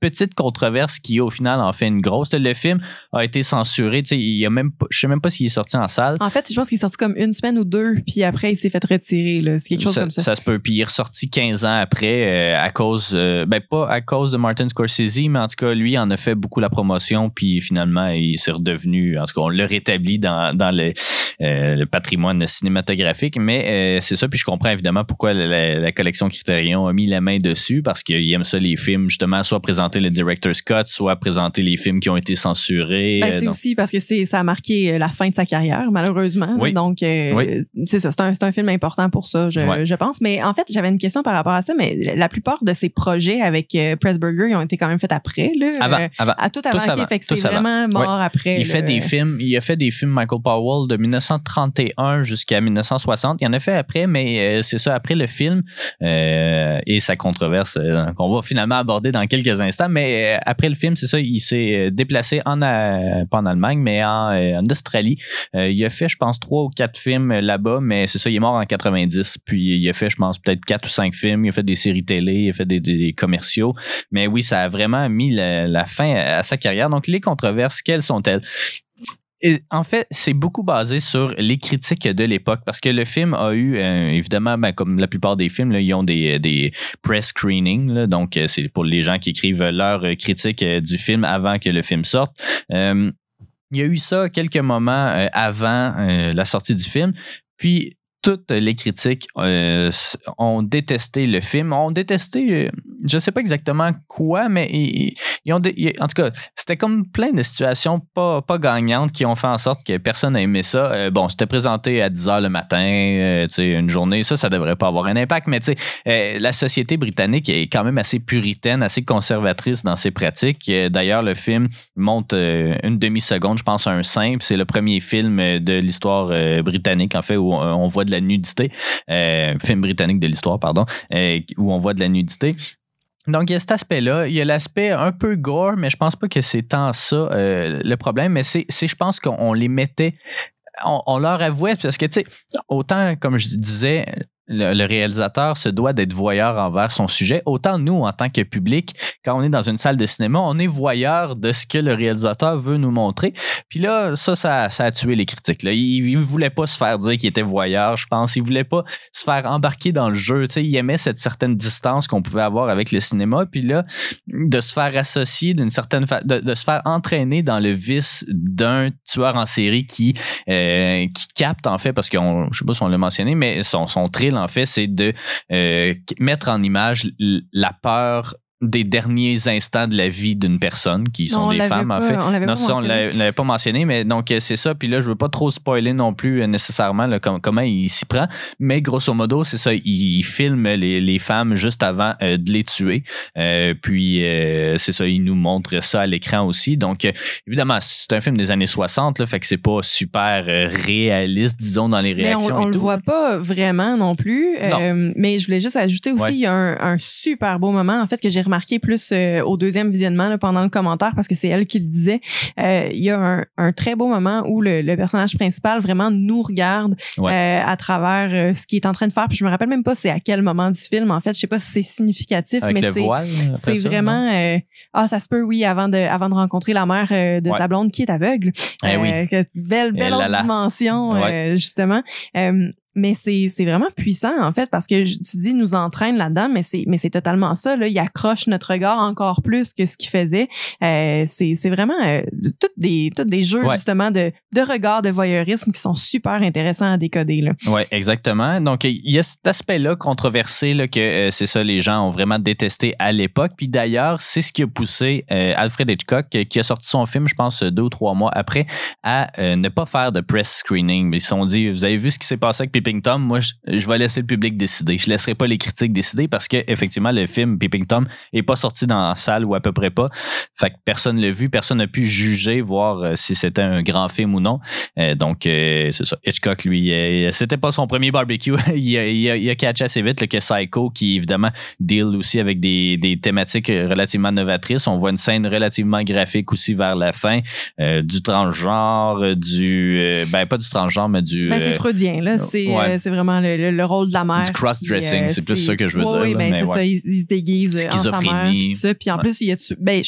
petites controverses qui, au final, en fait une grosse. Le film a été censuré. Tu sais, il y a même je sais même pas s'il est sorti en salle. En fait, je pense qu'il est sorti comme une semaine ou deux, puis après, il s'est fait retirer. C'est quelque chose ça, comme ça. se peut. Puis il est ressorti 15 ans après euh, à cause, euh, ben pas à cause de Martin Scorsese, mais en tout cas, lui en a fait beaucoup la promotion. Puis finalement, il s'est redevenu, en tout cas, on l'a rétabli dans, dans le, euh, le patrimoine cinématographique. Mais c'est ça. Puis je comprends évidemment pourquoi la, la- la collection Criterion a mis la main dessus parce qu'il aime ça, les films, justement, soit présenter le director's cut, soit présenter les films qui ont été censurés. Ben, Euh, c'est donc- aussi parce que c'est ça a marqué euh, la fin de sa carrière, malheureusement. Oui. Donc, euh, Oui. c'est ça. C'est un, un film important pour ça, je, Ouais. je pense. Mais en fait, j'avais une question par rapport à ça. Mais la plupart de ses projets avec euh, Pressburger, ils ont été quand même faits après. Là, avant, Euh, avant. à tout avant. Tous avant, fait que tous c'est avant. vraiment mort après. Il fait des films, il a fait des films Michael Powell de 1931 jusqu'à 1960. Il en a fait après, mais euh, c'est ça après le film euh, et sa controverse euh, qu'on va finalement aborder dans quelques instants. Mais euh, après le film, c'est ça, il s'est euh, déplacé en euh, pas en Allemagne, mais en, Australie. Il a fait, je pense, trois ou quatre films là-bas, mais c'est ça, il est mort en 90. Puis il a fait, je pense, peut-être quatre ou cinq films. Il a fait des séries télé, il a fait des commerciaux. Mais oui, ça a vraiment mis la, la fin à sa carrière. Donc les controverses, quelles sont-elles? En fait, c'est beaucoup basé sur les critiques de l'époque parce que le film a eu, euh, évidemment, ben, comme la plupart des films, ils ont des, des press screenings. donc, euh, c'est pour les gens qui écrivent leur critique du film avant que le film sorte. il y a eu ça quelques moments avant la sortie du film. Puis, toutes les critiques ont détesté le film, ont détesté je sais pas exactement quoi, mais ils, en tout cas, c'était comme plein de situations pas, pas gagnantes qui ont fait en sorte que personne n'a aimé ça. Euh, bon, c'était présenté à 10 h le matin, euh, tu sais, une journée, ça, ça devrait pas avoir un impact, mais tu sais, euh, la société britannique est quand même assez puritaine, assez conservatrice dans ses pratiques. D'ailleurs, le film monte une demi-seconde, je pense, un simple. C'est le premier film de l'histoire britannique, en fait, où on voit de la nudité. film britannique de l'histoire, pardon, où on voit de la nudité. Donc, il y a cet aspect-là. Il y a l'aspect un peu gore, mais je pense pas que c'est tant ça euh, le problème. Mais c'est, je pense qu'on les mettait on, leur avouait, parce que, tu sais, autant, comme je disais, le, réalisateur se doit d'être voyeur envers son sujet. Autant nous, en tant que public, quand on est dans une salle de cinéma, on est voyeur de ce que le réalisateur veut nous montrer. Puis là, ça, ça, a tué les critiques. Il, ne voulait pas se faire dire qu'il était voyeur, je pense. Il voulait pas se faire embarquer dans le jeu. Il aimait cette certaine distance qu'on pouvait avoir avec le cinéma. Puis là, de se faire associer d'une certaine façon, de, se faire entraîner dans le vice d'un tueur en série qui, euh, qui capte, en fait, parce que je sais pas si on l'a mentionné, mais son, son en fait, c'est de euh, mettre en image la peur des derniers instants de la vie d'une personne qui sont des femmes en fait. On l'avait non, pas ça, on l'avait pas mentionné, mais donc euh, c'est ça. Puis là, je veux pas trop spoiler non plus euh, nécessairement comment il s'y prend, mais grosso modo, c'est ça. Il, filme les, les, femmes juste avant euh, de les tuer. puis c'est ça, il nous montre ça à l'écran aussi. Donc évidemment, c'est un film des années 60, là, fait que c'est pas super réaliste, disons, dans les réactions. Mais on, on le voit pas vraiment non plus. mais je voulais juste ajouter aussi, il y a un, un, super beau moment en fait que j'ai remarqué plus euh, au deuxième visionnement pendant le commentaire parce que c'est elle qui le disait. Euh, il y a un, très beau moment où le, personnage principal vraiment nous regarde euh, à travers ce qu'il est en train de faire. Puis je me rappelle même pas c'est à quel moment du film. En fait, je sais pas si c'est significatif, mais c'est vraiment ah ça se peut oui avant de avant de rencontrer la mère de sa blonde qui est aveugle. Eh oui. belle belle autre dimension justement mais c'est vraiment puissant en fait parce que tu dis nous entraîne là-dedans mais c'est mais c'est totalement ça là. Il accroche notre regard encore plus que ce qu'il faisait. Euh, c'est c'est vraiment euh, toutes des toutes des jeux justement de de regard de voyeurisme qui sont super intéressants à décoder là. Ouais exactement. Donc il y a cet aspect là controversé là que euh, c'est ça les gens ont vraiment détesté à l'époque. Puis d'ailleurs c'est ce qui a poussé euh, Alfred Hitchcock qui a sorti son film je pense deux ou trois mois après à ne pas faire de press screening. Ils se sont dit vous avez vu ce qui s'est passé avec Peeping Tom, moi, je, vais laisser le public décider. Je laisserai pas les critiques décider parce que effectivement, le film Peeping Tom est pas sorti dans la salle ou à peu près pas. Fait que personne l'a vu, personne n'a pu juger, voir euh, si c'était un grand film ou non. Euh, donc, euh, c'est ça. Hitchcock, lui, c'était pas son premier barbecue. il, a, il, a, catché assez vite que Psycho, qui évidemment deal aussi avec des, des, thématiques relativement novatrices. On voit une scène relativement graphique aussi vers la fin, du transgenre, du ben pas du transgenre, mais du. Ben, c'est freudien là. C'est c'est vraiment le, rôle de la mère. Du cross-dressing, euh, c'est plus ça que je veux dire. Oui, ben, c'est ça, il, se déguise euh, en sa mère. Puis, ça. puis en plus, il a tué. Ben,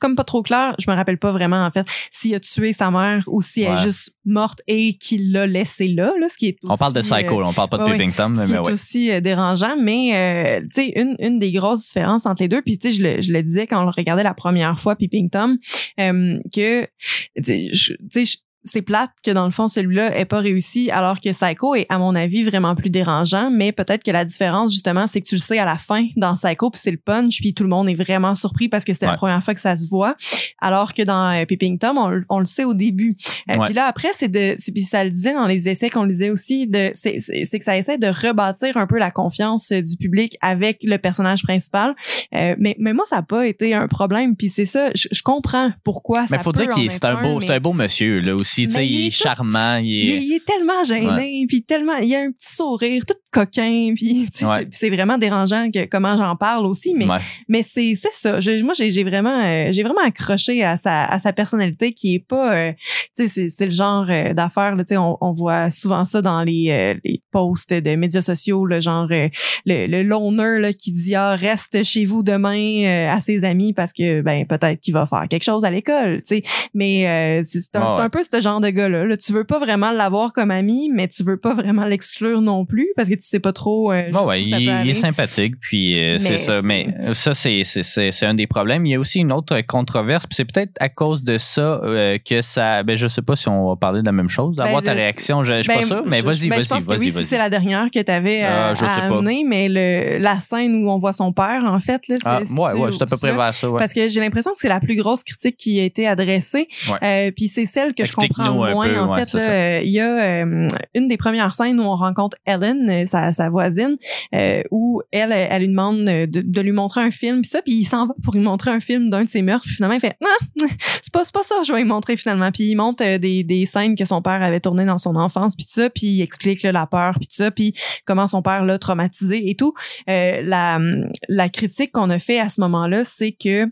comme pas trop clair, je me rappelle pas vraiment, en fait, s'il a tué sa mère ou si elle est juste morte et qu'il l'a laissé là, là, ce qui est On parle de Psycho, euh, on parle pas de Peeping Tom, mais, C'est aussi dérangeant, mais, tu sais, une, une des grosses différences entre les deux, puis tu sais, je le, je le disais quand on le regardait la première fois, Peeping Tom, que, tu sais, c'est plate que dans le fond celui-là ait pas réussi alors que Psycho est à mon avis vraiment plus dérangeant mais peut-être que la différence justement c'est que tu le sais à la fin dans Psycho puis c'est le punch puis tout le monde est vraiment surpris parce que c'était la première fois que ça se voit alors que dans euh, Peeping Tom on, le sait au début. Euh, puis là après c'est de puis ça le disait dans les essais qu'on lisait aussi de c'est que ça essaie de rebâtir un peu la confiance du public avec le personnage principal. Euh, mais mais moi ça a pas été un problème puis c'est ça je, comprends pourquoi mais faut dire qu'il c'est un beau c'est un beau monsieur là aussi il, est charmant. Il est... tellement gêné, puis tellement, il a un petit sourire, tout coquin puis c'est vraiment dérangeant que comment j'en parle aussi mais mais c'est c'est ça. Moi j'ai vraiment euh, j'ai vraiment accroché à sa à sa personnalité qui est pas euh, tu sais c'est le genre euh, d'affaires tu sais on, on, voit souvent ça dans les, les posts de médias sociaux le genre le, le loner là, qui dit ah reste chez vous demain à ses amis parce que ben peut-être qu'il va faire quelque chose à l'école tu sais. Mais c'est un, un, peu ce genre de gars là, là. Tu veux pas vraiment l'avoir comme ami mais tu veux pas vraiment l'exclure non plus parce que tu sais pas trop. Euh, ouais, il, est sympathique, puis euh, c'est ça. Mais ça, c'est un des problèmes. Il y a aussi une autre controverse, puis c'est peut-être à cause de ça euh, que ça. Ben, je sais pas si on va parler de la même chose. Ben, Avoir ta réaction, je, je suis pas ben, sûr, mais vas-y, ben, vas-y, vas-y. Oui, c'est la dernière que tu avais à, ah, amener, mais le, la scène où on voit son père, en fait, là, ah, ouais, ouais, c'est à peu près vers ça. Parce que j'ai l'impression que c'est la plus grosse critique qui a été adressée. puis c'est celle que je comprends moins. en fait, il y a une des premières scènes où on rencontre Ellen, sa, sa voisine, euh, où elle, elle lui demande de, lui montrer un film, puis ça, puis il s'en va pour lui montrer un film d'un de ses meurtres, puis finalement il fait non, c'est pas, pas ça, je vais lui montrer finalement, puis il montre euh, des, des scènes que son père avait tournées dans son enfance, puis ça, puis il explique la peur, puis ça, puis comment son père l'a traumatisé et tout. Euh, la, la critique qu'on a fait à ce moment-là, c'est que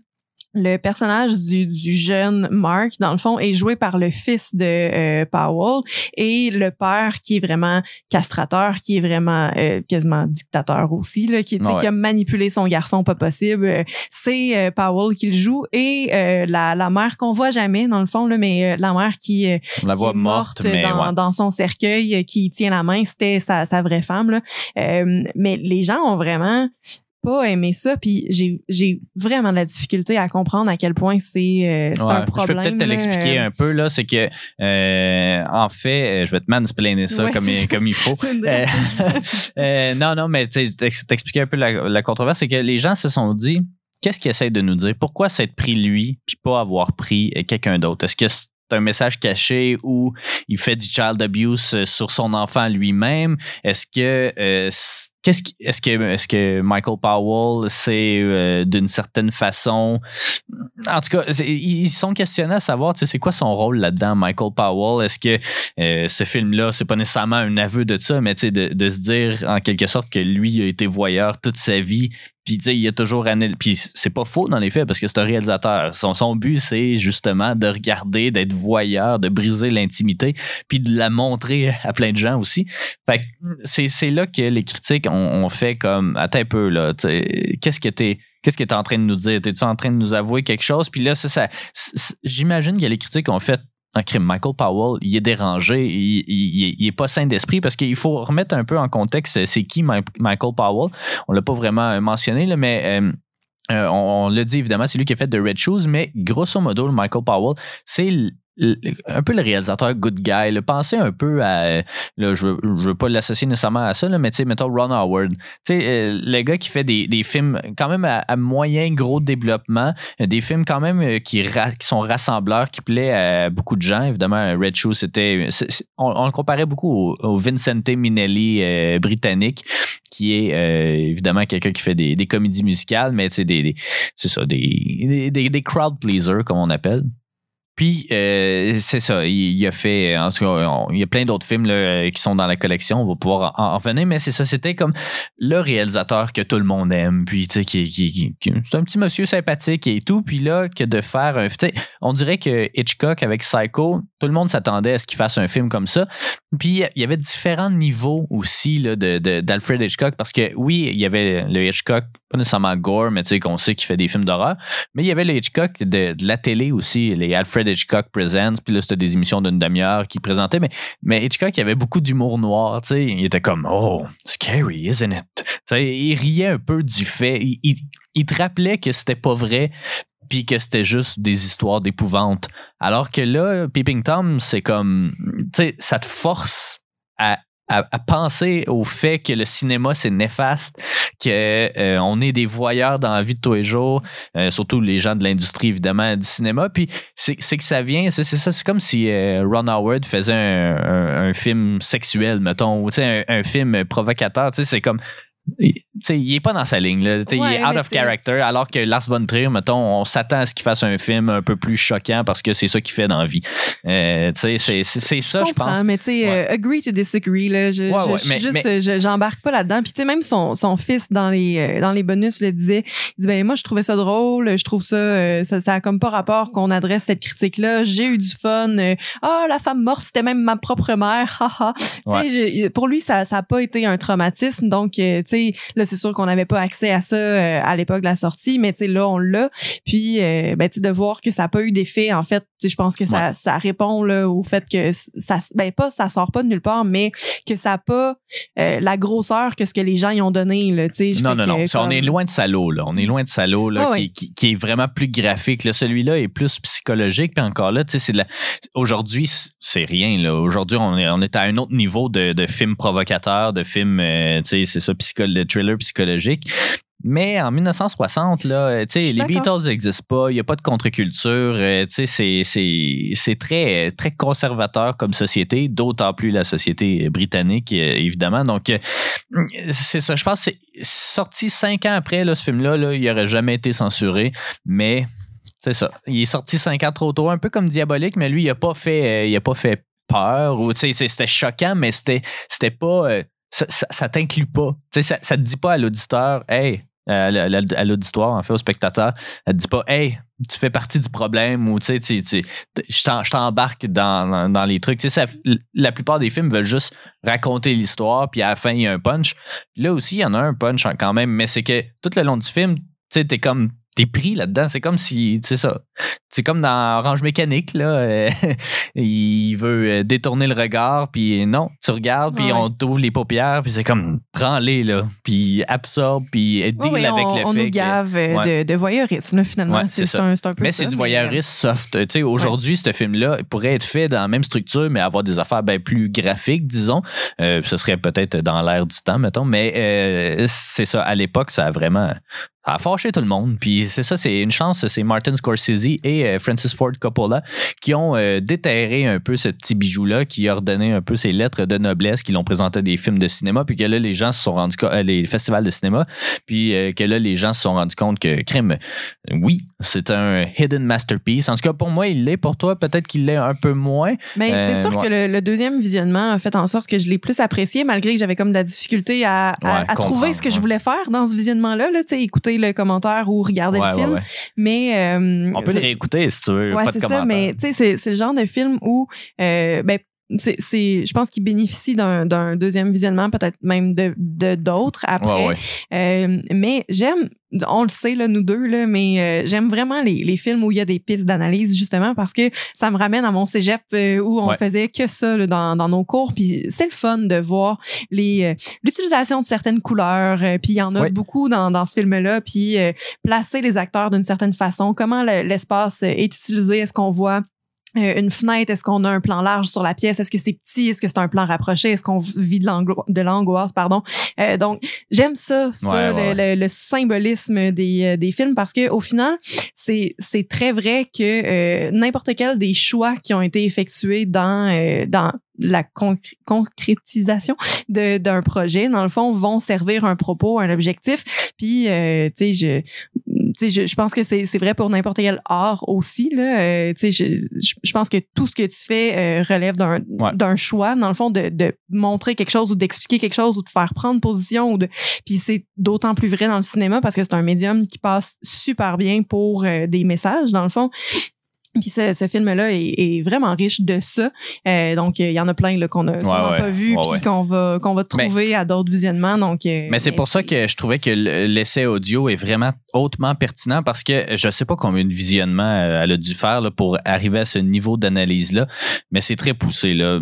le personnage du, du, jeune Mark, dans le fond, est joué par le fils de euh, Powell et le père qui est vraiment castrateur, qui est vraiment euh, quasiment dictateur aussi, là, qui, qui a manipulé son garçon pas possible. C'est euh, Powell qui le joue et la, la mère qu'on voit jamais, dans le fond, là, mais la mère qui, la voit morte, dans, dans, son cercueil, qui tient la main, c'était sa, sa vraie femme. Là. mais les gens ont vraiment pas aimé ça, puis j'ai, j'ai vraiment de la difficulté à comprendre à quel point c'est, euh, c'est un problème. Je peux peut-être te l'expliquer un peu, là. C'est que, euh, en fait, euh, je vais te mansplainer ça comme, il, comme il faut. non, non, mais t'expliquer un peu la, la controverse, c'est que les gens se sont dit, qu'est-ce qu'il essaie de nous dire? Pourquoi s'être pris lui, puis pas avoir pris quelqu'un d'autre? Est-ce que c'est un message caché où il fait du child abuse sur son enfant lui-même? Est-ce que Est-ce que Michael Powell c'est euh, d'une certaine façon en tout cas ils sont questionnés à savoir tu sais c'est quoi son rôle là-dedans Michael Powell? Est-ce que euh, ce film là c'est pas nécessairement un aveu de ça mais tu sais de, se dire en quelque sorte que lui a été voyeur toute sa vie puis, tu il y a toujours Puis, c'est pas faux dans les faits parce que c'est un réalisateur. Son, son but, c'est justement de regarder, d'être voyeur, de briser l'intimité, puis de la montrer à plein de gens aussi. Fait c'est là que les critiques ont, fait comme, attends un peu, là, qu'est-ce que t'es. Qu'est-ce que tu es en train de nous dire? Es-tu en train de nous avouer quelque chose? Puis là, ça, ça j'imagine que les critiques ont fait un crime. Michael Powell, il est dérangé, il, il, est pas sain d'esprit parce qu'il faut remettre un peu en contexte c'est qui Michael Powell? On l'a pas vraiment mentionné, là, mais euh, euh, on, on l'a dit évidemment, c'est lui qui a fait The Red Shoes, mais grosso modo, Michael Powell, c'est un peu le réalisateur good guy. Là. Pensez un peu à. Là, je, veux, veux pas l'associer nécessairement à ça, mais tu sais, mettons Ron Howard. Tu sais, euh, le gars qui fait des, des films quand même à, moyen gros développement, des films quand même euh, qui, sont rassembleurs, qui plaît à beaucoup de gens. Évidemment, Red Shoe, c'était. On, le comparait beaucoup au, Vincente Minnelli euh, britannique, qui est évidemment quelqu'un qui fait des, des comédies musicales, mais tu sais, des, c'est ça, des, des, des crowd pleasers, comme on appelle. Puis, euh, c'est ça. Il, a fait. En tout cas, il y a plein d'autres films là, qui sont dans la collection. On va pouvoir en, en venir. Mais c'est ça. C'était comme le réalisateur que tout le monde aime. Puis, tu sais, qui, qui, c'est un petit monsieur sympathique et tout. Puis là, que de faire un. On dirait que Hitchcock avec Psycho, tout le monde s'attendait à ce qu'il fasse un film comme ça. Puis, il y avait différents niveaux aussi d'Alfred Hitchcock. Parce que, oui, il y avait le Hitchcock, pas nécessairement gore, mais tu sais, qu'on sait qu'il fait des films d'horreur. Mais il y avait le Hitchcock de, la télé aussi, les Alfred Hitchcock Presents, puis là, c'était des émissions d'une demi-heure qui présentaient, mais, mais Hitchcock, il avait beaucoup d'humour noir, tu sais. Il était comme, oh, scary, isn't it? Il riait un peu du fait. Il, il, te rappelait que c'était pas vrai, puis que c'était juste des histoires d'épouvante. Alors que là, Peeping Tom, c'est comme, tu sais, ça te force à à, penser au fait que le cinéma c'est néfaste, que euh, on est des voyeurs dans la vie de tous les jours, euh, surtout les gens de l'industrie évidemment du cinéma. Puis c'est que ça vient, c'est ça, c'est comme si euh, Ron Howard faisait un, un, film sexuel, mettons, ou un, un film provocateur. C'est comme il est pas dans sa ligne. Là. il est out of character, alors que Lars von Trier, mettons, on s'attend à ce qu'il fasse un film un peu plus choquant parce que c'est ça qu'il fait dans la vie. Euh, c'est, c'est ça, je pense. mais tu sais, euh, agree to disagree. Là. Je, juste, j'embarque pas là-dedans. Puis tu sais, même son, son fils dans les, euh, dans les bonus le disait, il dit, ben moi, je trouvais ça drôle, je trouve ça, ça, ça a comme pas rapport qu'on adresse cette critique-là. J'ai eu du fun. Ah, la femme morte, c'était même ma propre mère. pour lui, ça n'a pas été un traumatisme. Donc, tu sais, c'est sûr qu'on n'avait pas accès à ça euh, à l'époque de la sortie, mais tu sais, là, on l'a. Puis, euh, ben, tu sais, de voir que ça n'a pas eu d'effet, en fait, je pense que ça, ça répond là, au fait que ça, ben, pas, ça sort pas de nulle part, mais que ça n'a pas euh, la grosseur que ce que les gens y ont donné, là, tu sais. Non, non, non. On est loin de Salo, là. On est loin de Salo, là, qui, qui, est vraiment plus graphique. Là. Celui-là est plus psychologique. Puis encore là, tu sais, c'est de la... Aujourd'hui, c'est rien, là. Aujourd'hui, on est, on est à un autre niveau de, de film provocateur, de film, tu sais, c'est ça, psychologique de thriller psychologique. Mais en 1960, là, euh, les Beatles n'existent pas, il n'y a pas de contre-culture, euh, c'est très, très conservateur comme société, d'autant plus la société britannique, euh, évidemment. Donc, c'est ça, je pense que sorti cinq ans après là, ce film-là, là, il n'aurait jamais été censuré, mais c'est ça. Il est sorti cinq ans trop tôt, un peu comme Diabolique, mais lui, il n'a pas fait, il a pas fait peur, ou c'était choquant, mais c'était pas ça, t'inclut pas. ça, ça te dit pas à l'auditeur, hey, euh, à l'auditoire, en fait, au spectateur, elle te dit pas, hey, tu fais partie du problème ou tu sais, je t'embarque dans, dans, les trucs. La plupart des films veulent juste raconter l'histoire, puis à la fin, il y a un punch. Là aussi, il y en a un punch quand même, mais c'est que tout le long du film, tu sais, t'es comme t'es pris là-dedans. C'est comme si, c'est ça. C'est comme dans Orange Mécanique, là. Euh, il veut euh, détourner le regard, puis non, tu regardes, puis on t'ouvre les paupières, puis c'est comme, prends-les, là, puis absorbe, puis deal avec le on fait. nous gave euh, de, voyeurisme, finalement. c'est un, un, peu Mais c'est du voyeurisme soft. Tu sais, aujourd'hui, ce film-là pourrait être fait dans la même structure, mais avoir des affaires bien plus graphiques, disons. ce serait peut-être dans l'air du temps, mettons, mais c'est ça. À l'époque, ça a vraiment a fâché tout le monde. Puis c'est ça, c'est une chance, c'est Martin Scorsese et euh, Francis Ford Coppola qui ont euh, déterré un peu ce petit bijou-là, qui a redonné un peu ses lettres de noblesse, qui l'ont présenté à des films de cinéma, puis que là, les gens se sont rendus compte, euh, les festivals de cinéma, puis que là, les gens se sont rendus compte que Crime, oui, c'est un hidden masterpiece. En tout cas, pour moi, il l'est. Pour toi, peut-être qu'il l'est un peu moins. Mais c'est sûr que le, deuxième visionnement a fait en sorte que je l'ai plus apprécié, malgré que j'avais comme de la difficulté à, trouver ce que je voulais faire dans ce visionnement-là. Là, écouter le commentaire ou regarder le film. Mais euh, on peut le réécouter si tu veux. Ouais, c'est ça. Mais tu sais, c'est le genre de film où euh, ben, c'est, je pense qu'il bénéficie d'un, deuxième visionnement, peut-être même de, d'autres après. Euh, mais j'aime, on le sait, là, nous deux, là, mais euh, j'aime vraiment les, les, films où il y a des pistes d'analyse, justement, parce que ça me ramène à mon cégep euh, où on faisait que ça dans, dans nos cours. Puis c'est le fun de voir les, l'utilisation de certaines couleurs. puis il y en a beaucoup dans, dans ce film-là. Puis placer les acteurs d'une certaine façon, comment l'espace est utilisé, est-ce qu'on voit euh, une fenêtre, est-ce qu'on a un plan large sur la pièce, est-ce que c'est petit, est-ce que c'est un plan rapproché, est-ce qu'on vit de l'angoisse, pardon? Euh, donc j'aime ça, ça le, symbolisme des, euh, des films parce que au final c'est c'est très vrai que n'importe quel des choix qui ont été effectués dans dans la concrétisation d'un projet, dans le fond, vont servir un propos, un objectif. Puis, tu sais, je, je, je, pense que c'est vrai pour n'importe quel art aussi. Là. Euh, je, je, pense que tout ce que tu fais euh, relève d'un choix, dans le fond, de, de montrer quelque chose ou d'expliquer quelque chose ou de faire prendre position. Ou de... Puis c'est d'autant plus vrai dans le cinéma parce que c'est un médium qui passe super bien pour euh, des messages, dans le fond. Puis ce, ce film-là est, est, vraiment riche de ça. Euh, donc, il y en a plein qu'on n'a pas vu puis qu'on va, qu'on va trouver à d'autres visionnements. Donc, euh, mais c'est pour ça que je trouvais que l'essai audio est vraiment hautement pertinent parce que je sais pas combien de visionnements euh, elle a dû faire là, pour arriver à ce niveau d'analyse-là, mais c'est très poussé. Là.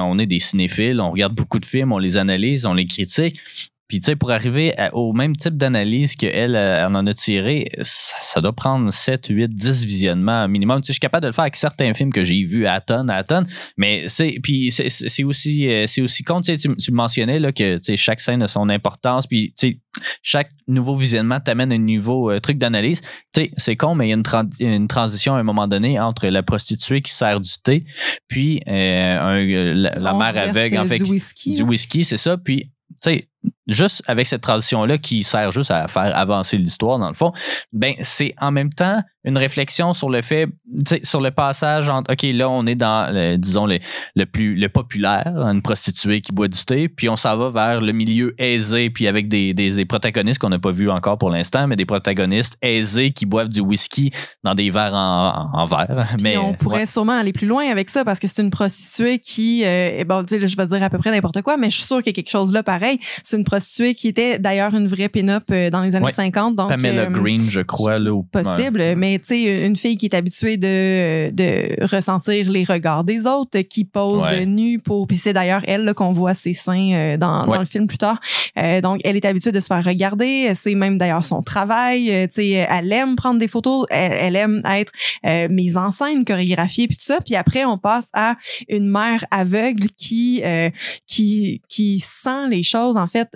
On est des cinéphiles, on regarde beaucoup de films, on les analyse, on les critique. Puis, tu sais, pour arriver au même type d'analyse qu'elle elle en a tiré, ça, doit prendre 7, 8, 10 visionnements minimum. Tu sais, je suis capable de le faire avec certains films que j'ai vus à tonnes, à tonnes. Mais c'est, puis c'est aussi, euh, c'est aussi con. Tu, sais, tu, mentionnais là, que tu sais, chaque scène a son importance. Puis, tu sais, chaque nouveau visionnement t'amène un nouveau euh, truc d'analyse. Tu sais, c'est con, mais il y a une, transition à un moment donné entre la prostituée qui sert du thé, puis euh, la, mère aveugle, en fait, du whisky. Du whisky, c'est ça. Puis, tu sais, juste avec cette transition-là qui sert juste à faire avancer l'histoire, dans le fond, ben, c'est en même temps une réflexion sur le fait, sur le passage entre, OK, là, on est dans, disons, le, le, plus le populaire, une prostituée qui boit du thé, puis on s'en va vers le milieu aisé, puis avec des, des, protagonistes qu'on n'a pas vus encore pour l'instant, mais des protagonistes aisés qui boivent du whisky dans des verres en, en, verre. mais on pourrait sûrement aller plus loin avec ça parce que c'est une prostituée qui, euh, bon, je vais dire à peu près n'importe quoi, mais je suis sûre qu'il y a quelque chose là pareil. C'est une prostituée qui était d'ailleurs une vraie pin-up euh, dans les années 50. Donc, Pamela euh, Green, je crois, là. Possible, mais tu sais, une fille qui est habituée de, de ressentir les regards des autres, qui pose nue pour. Puis c'est d'ailleurs elle qu'on voit ses seins euh, dans, dans, le film plus tard. Euh, donc, elle est habituée de se faire regarder. C'est même d'ailleurs son travail. Euh, tu sais, elle aime prendre des photos. Elle, aime être mise en scène, chorégraphiée, puis tout ça. Puis après, on passe à une mère aveugle qui qui qui sent les choses en fait,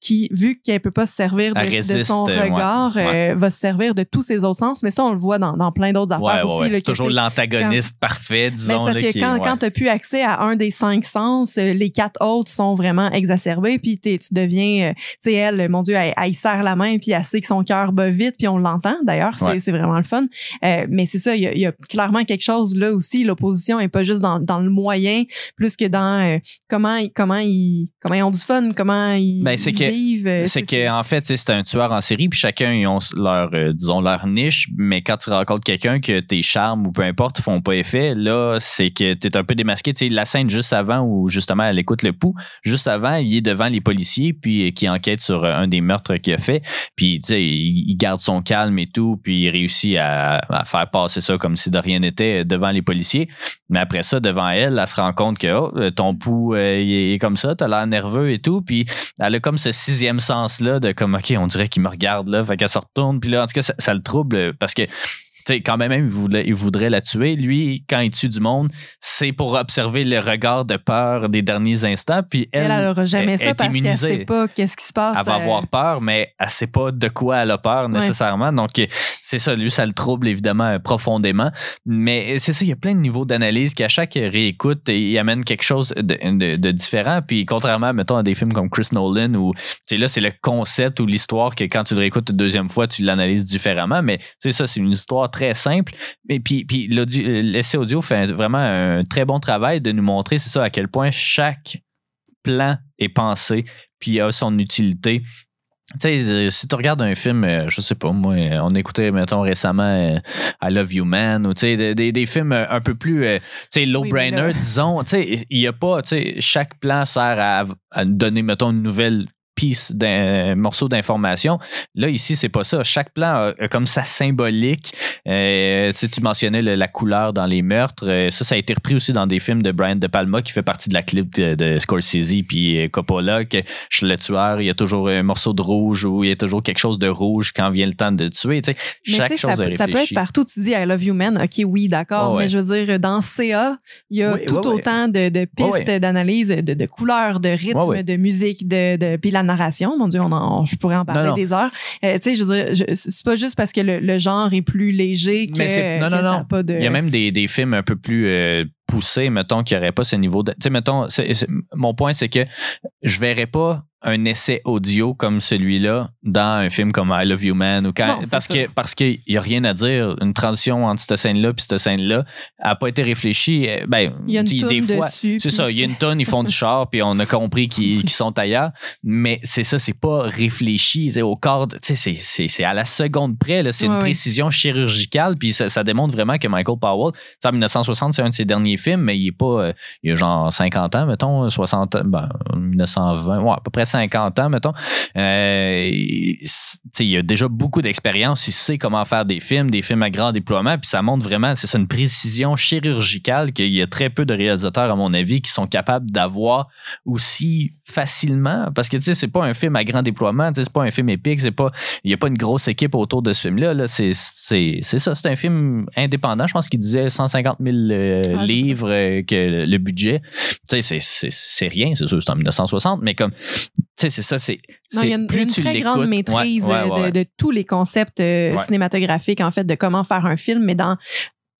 qui vu qu'elle peut pas se servir de, son regard, va se servir de tous ses autres sens. Mais ça, on le voit dans, dans plein d'autres affaires aussi. c'est toujours l'antagoniste parfait, disons. Mais parce que quand, quand tu n'as plus accès à un des cinq sens, euh, les quatre autres sont vraiment exacerbés, puis tu deviens, euh, tu sais, elle, mon Dieu, elle, elle, serre la main, puis elle sait que son cœur bat vite, puis on l'entend d'ailleurs, c'est vraiment le fun. Euh, mais c'est ça, il y, a, clairement quelque chose là aussi. L'opposition est pas juste dans, dans, le moyen, plus que dans comment, comment, ils, comment ils ont du fun, comment ils, ben, vivent. C'est que en fait, c'est un tueur en série, puis chacun ils ont leur, disons, leur niche, mais quand tu rencontres quelqu'un que tes charmes ou peu importe font pas effet, là, c'est que tu es un peu démasqué. Tu sais, la scène juste avant où justement elle écoute le pouls, juste avant, il est devant les policiers puis euh, qui enquête sur euh, un des meurtres qu'il a fait. Puis, tu sais, il, garde son calme et tout, puis il réussit à, faire passer ça comme si de rien n'était devant les policiers. Mais après ça, devant elle, elle se rend compte que oh, ton pouls il est comme ça, t'as l'air nerveux et tout. Puis elle a comme ce sixième sens-là de comme, OK, on dirait qu'il me regarde là. Fait qu'elle se retourne. Puis là, en tout cas, ça, ça le trouble parce que quand même, il voudrait, il voudrait la tuer. Lui, quand il tue du monde, c'est pour observer le regard de peur des derniers instants. Puis elle, elle, n'aura jamais ça parce qu'elle sait pas qu'est-ce qui se passe. Elle va euh, avoir peur, mais elle sait pas de quoi elle a peur nécessairement. Donc, c'est ça, lui, ça le trouble évidemment profondément. Mais c'est ça, il y a plein de niveaux d'analyse qui, à chaque réécoute, il amène quelque chose de, différent. Puis, contrairement, mettons, à des films comme Chris Nolan, où là, c'est le concept ou l'histoire que quand tu le réécoutes une deuxième fois, tu l'analyses différemment. Mais c'est ça, c'est une histoire très simple. Et puis, puis l'essai audio fait vraiment un très bon travail de nous montrer, c'est ça, à quel point chaque plan est pensé puis a son utilité. Tu sais, euh, si tu regardes un film, euh, je sais pas, moi, euh, on écoutait, mettons, récemment I Love You Man, ou tu sais, des, films un peu plus, tu sais, low-brainer, disons, tu sais, il n'y a pas, tu sais, chaque plan sert à, à donner, mettons, une nouvelle d'un morceau d'information. Là, ici, c'est pas ça. Chaque plan a, comme sa symbolique. Euh, tu mentionnais la couleur dans les meurtres. Euh, ça, ça a été repris aussi dans des films de Brian De Palma qui fait partie de la clip de, Scorsese puis euh, Coppola que je suis le tueur, il y a toujours un morceau de rouge ou il y a toujours quelque chose de rouge quand vient le temps de tuer. Tu sais, chaque chose ça, ça peut être partout. Tu dis I love you man. OK, oui, d'accord. Mais je veux dire, dans CA, il y a tout autant de, pistes d'analyse, de, de, couleurs, de rythme, de musique, de, de puis la narration. Mon Dieu, on je pourrais en parler des heures. tu sais, je veux dire, c'est pas juste parce que le, genre est plus léger que, non, non, non. pas de... Il y a même des, des films un peu plus euh, poussés, mettons, qui n'auraient pas ce niveau de... Tu sais, mettons, mon point, c'est que je verrais pas un essai audio comme celui-là dans un film comme I Love You Man ou quand, parce, que, parce qu'il n'y a rien à dire. Une transition entre cette scène-là et cette scène-là n'a pas été réfléchie. Eh, ben, il y a une des fois, C'est ça, il y a une tonne, ils font du char puis on a compris qu'ils sont ailleurs. Mais c'est ça, c'est pas réfléchi. Au corps, c'est à la seconde près. C'est une précision chirurgicale puis ça, ça, démontre vraiment que Michael Powell, en 1960, c'est un de ses derniers films, mais il est pas, euh, il a genre 50 ans, mettons, 60 ben, 1920, ouais, à peu près 50 ans, mettons. Euh, il a déjà beaucoup d'expérience. Il sait comment faire des films, des films à grand déploiement. Puis ça montre vraiment, c'est ça, une précision chirurgicale qu'il y a très peu de réalisateurs, à mon avis, qui sont capables d'avoir aussi facilement. Parce que, tu sais, c'est pas un film à grand déploiement, c'est pas un film épique, c'est pas, il n'y a pas une grosse équipe autour de ce film-là. -là, c'est ça, c'est un film indépendant. Je pense qu'il disait 150 000 euh, ah, livres euh, que le budget. Tu sais, c'est rien, c'est sûr, c'est en 1960, mais comme sais, c'est ça, c'est. il y a une, très grande maîtrise de, tous les concepts euh, cinématographiques, en fait, de comment faire un film, mais dans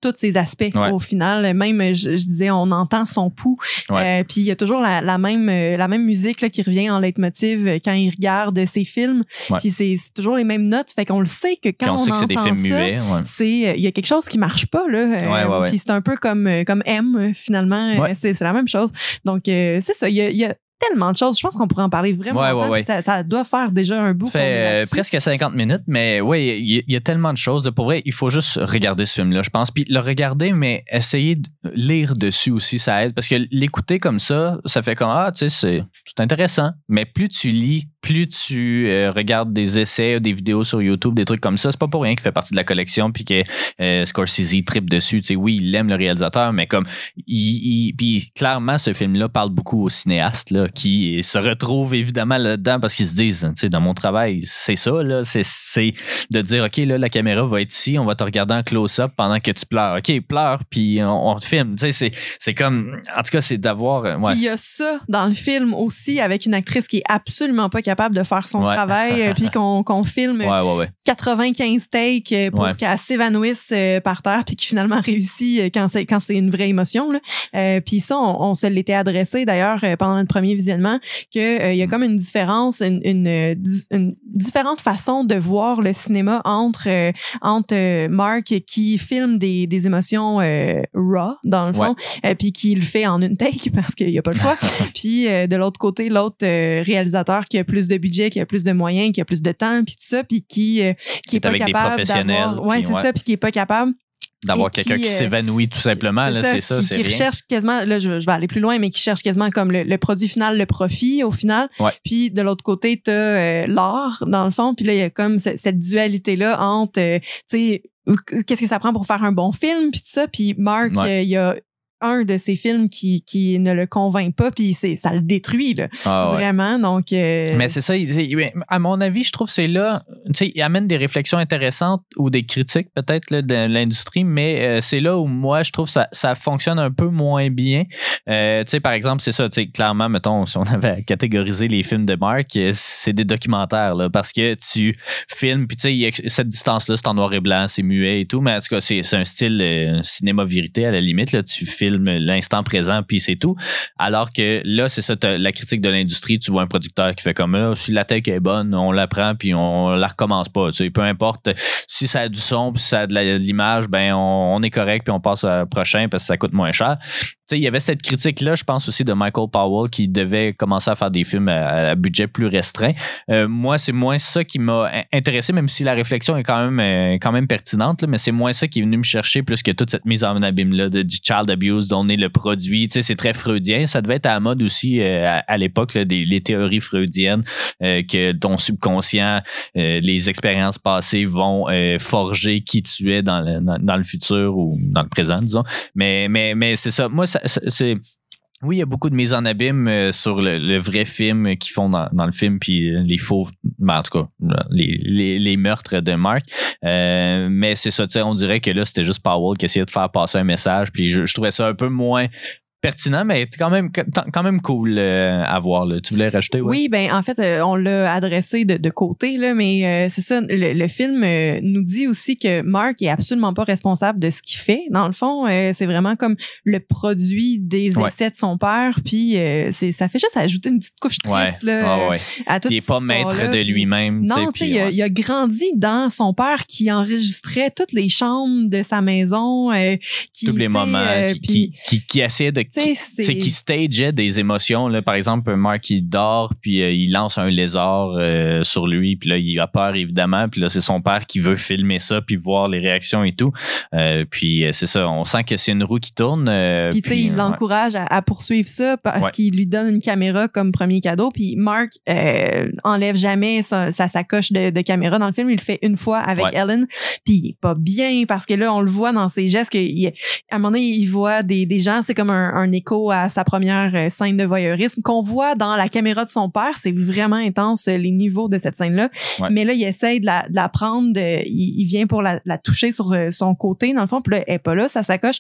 tous ses aspects au final. Même, je, disais, on entend son pouls. Euh, puis il y a toujours la, la même euh, la même musique là, qui revient en leitmotiv euh, quand il regarde ses films. Puis c'est toujours les mêmes notes. Fait qu'on le sait que quand on, sait que c'est des films muets, c'est il y a quelque chose qui marche pas là. puis c'est un peu comme comme M finalement. C'est la même chose. Donc c'est ça. Il y a, tellement de choses. Je pense qu'on pourrait en parler vraiment. Ouais, Ça, ça, doit faire déjà un bout. Fait presque 50 minutes, mais oui, il y, a tellement de choses. De, pour vrai, il faut juste regarder ce film-là, je pense. Puis le regarder, mais essayer de lire dessus aussi, ça aide. Parce que l'écouter comme ça, ça fait comme, ah, tu sais, c'est intéressant. Mais plus tu lis plus tu euh, regardes des essais, des vidéos sur YouTube, des trucs comme ça, c'est pas pour rien qu'il fait partie de la collection puis que euh, Scorsese tripe dessus. Tu sais, oui, il aime le réalisateur, mais comme il, puis clairement, ce film-là parle beaucoup aux cinéastes là, qui se retrouvent évidemment là-dedans parce qu'ils se disent, tu sais, dans mon travail, c'est ça là, c'est de dire, ok, là, la caméra va être ici, on va te regarder en close-up pendant que tu pleures. Ok, pleure puis on, te filme. Tu sais, c'est comme, en tout cas, c'est d'avoir. Euh, il y a ça dans le film aussi avec une actrice qui est absolument pas capable de faire son travail, euh, puis qu'on filme 95 takes euh, pour qu'elle s'évanouisse euh, par terre, puis qui finalement réussit quand c'est quand c'est une vraie émotion. puis ça, on, se l'était adressé d'ailleurs pendant le premier visionnement qu'il y a comme une différence, une, une, différente façon de voir le cinéma entre entre Mark qui filme des, des émotions raw dans le fond, puis qui le fait en une take parce qu'il n'y a pas le choix. puis de l'autre côté, l'autre réalisateur qui a plus de budget, qui a plus de moyens, qui a plus de temps, puis tout ça, puis qui, euh, qui est pas capable d'avoir... Ouais, c'est ça, puis qui est pas capable. D'avoir quelqu'un qui euh, s'évanouit tout simplement c'est ça c'est qui, recherche quasiment là je, vais aller plus loin mais qui cherche quasiment comme le, produit final le profit au final. Puis de l'autre côté tu as euh, l'art dans le fond puis là il y a comme cette, dualité là entre tu sais qu'est-ce que ça prend pour faire un bon film puis tout ça puis Mark il y a un de ces films qui, qui ne le convainc pas, puis ça le détruit, là. Ah, Vraiment. Donc. Euh, mais c'est ça, à mon avis, je trouve que c'est là, tu sais, il amène des réflexions intéressantes ou des critiques peut-être de l'industrie, mais euh, c'est là où moi, je trouve que ça, ça fonctionne un peu moins bien. Euh, tu sais, par exemple, c'est ça, tu sais, clairement, mettons, si on avait catégorisé les films de Mark, c'est des documentaires, là, parce que tu filmes, puis tu sais, cette distance-là, c'est en noir et blanc, c'est muet et tout, mais en tout cas, c'est un style cinéma vérité à la limite, là, tu filmes l'instant présent, puis c'est tout. Alors que là, c'est ça, la critique de l'industrie, tu vois un producteur qui fait comme là, si la tech est bonne, on la prend, puis on la recommence pas. Tu sais, peu importe si ça a du son, puis ça a de l'image, ben on, est correct, puis on passe au prochain parce que ça coûte moins cher il y avait cette critique-là, je pense aussi de Michael Powell qui devait commencer à faire des films à, budget plus restreint. Euh, moi, c'est moins ça qui m'a intéressé, même si la réflexion est quand même, euh, quand même pertinente, mais c'est moins ça qui est venu me chercher plus que toute cette mise en abîme-là du child abuse dont on est le produit. c'est très freudien. Ça devait être à la mode aussi euh, à, l'époque, les théories freudiennes, que ton subconscient, les expériences passées vont forger qui tu es dans le, dans, le futur ou dans le présent, disons. Mais, mais, mais c'est ça. Moi, ça, oui, il y a beaucoup de mise en abîme euh, sur le, vrai film qu'ils font dans, le film, puis les faux, ben, en tout cas, les, meurtres de Mark. Euh, mais c'est ça, on dirait que là, c'était juste Powell qui essayait de faire passer un message, puis je trouvais ça un peu moins pertinent, mais quand même, quand même cool euh, à voir. Là. Tu voulais rajouter? Oui, ben en fait, euh, on l'a adressé de, de, côté, là, mais euh, c'est ça. Le, film nous dit aussi que Mark est absolument pas responsable de ce qu'il fait. Dans le fond, c'est vraiment comme le produit des essais de son père. Puis c'est ça fait juste ajouter une petite couche triste là, ah, ouais. à Il n'est pas maître de lui-même. Non, tu sais, il, il, a grandi dans son père qui enregistrait toutes les chambres de sa maison. qui, Tous les moments. qui, qui, qui, essayait de c'est qu'il stageait des émotions. Là. Par exemple, Mark, il dort, puis euh, il lance un lézard euh, sur lui, puis là, il a peur, évidemment. Puis là, c'est son père qui veut filmer ça, puis voir les réactions et tout. Euh, puis c'est ça, on sent que c'est une roue qui tourne. puis, tu sais, il l'encourage à, poursuivre ça parce qu'il lui donne une caméra comme premier cadeau. Puis Mark enlève jamais sa, sacoche de, caméra dans le film. Il le fait une fois avec Ellen. Puis il est pas bien parce que là, on le voit dans ses gestes qu'à un moment donné, il voit des, des gens, c'est comme un un écho à sa première euh, scène de voyeurisme qu'on voit dans la caméra de son père. C'est vraiment intense euh, les niveaux de cette scène-là. Mais là, il essaye de la, prendre, il, vient pour la, toucher sur euh, son côté dans le fond. Puis là, elle est pas là, ça s'accroche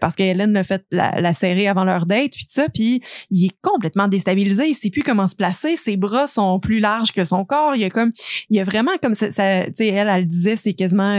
parce qu'Hélène l'a fait la, la serrer avant leur date, puis tout ça. Puis il est complètement déstabilisé. Il sait plus comment se placer. Ses bras sont plus larges que son corps. Il y a comme, il y a vraiment comme ça. tu sais, elle, elle disait, c'est quasiment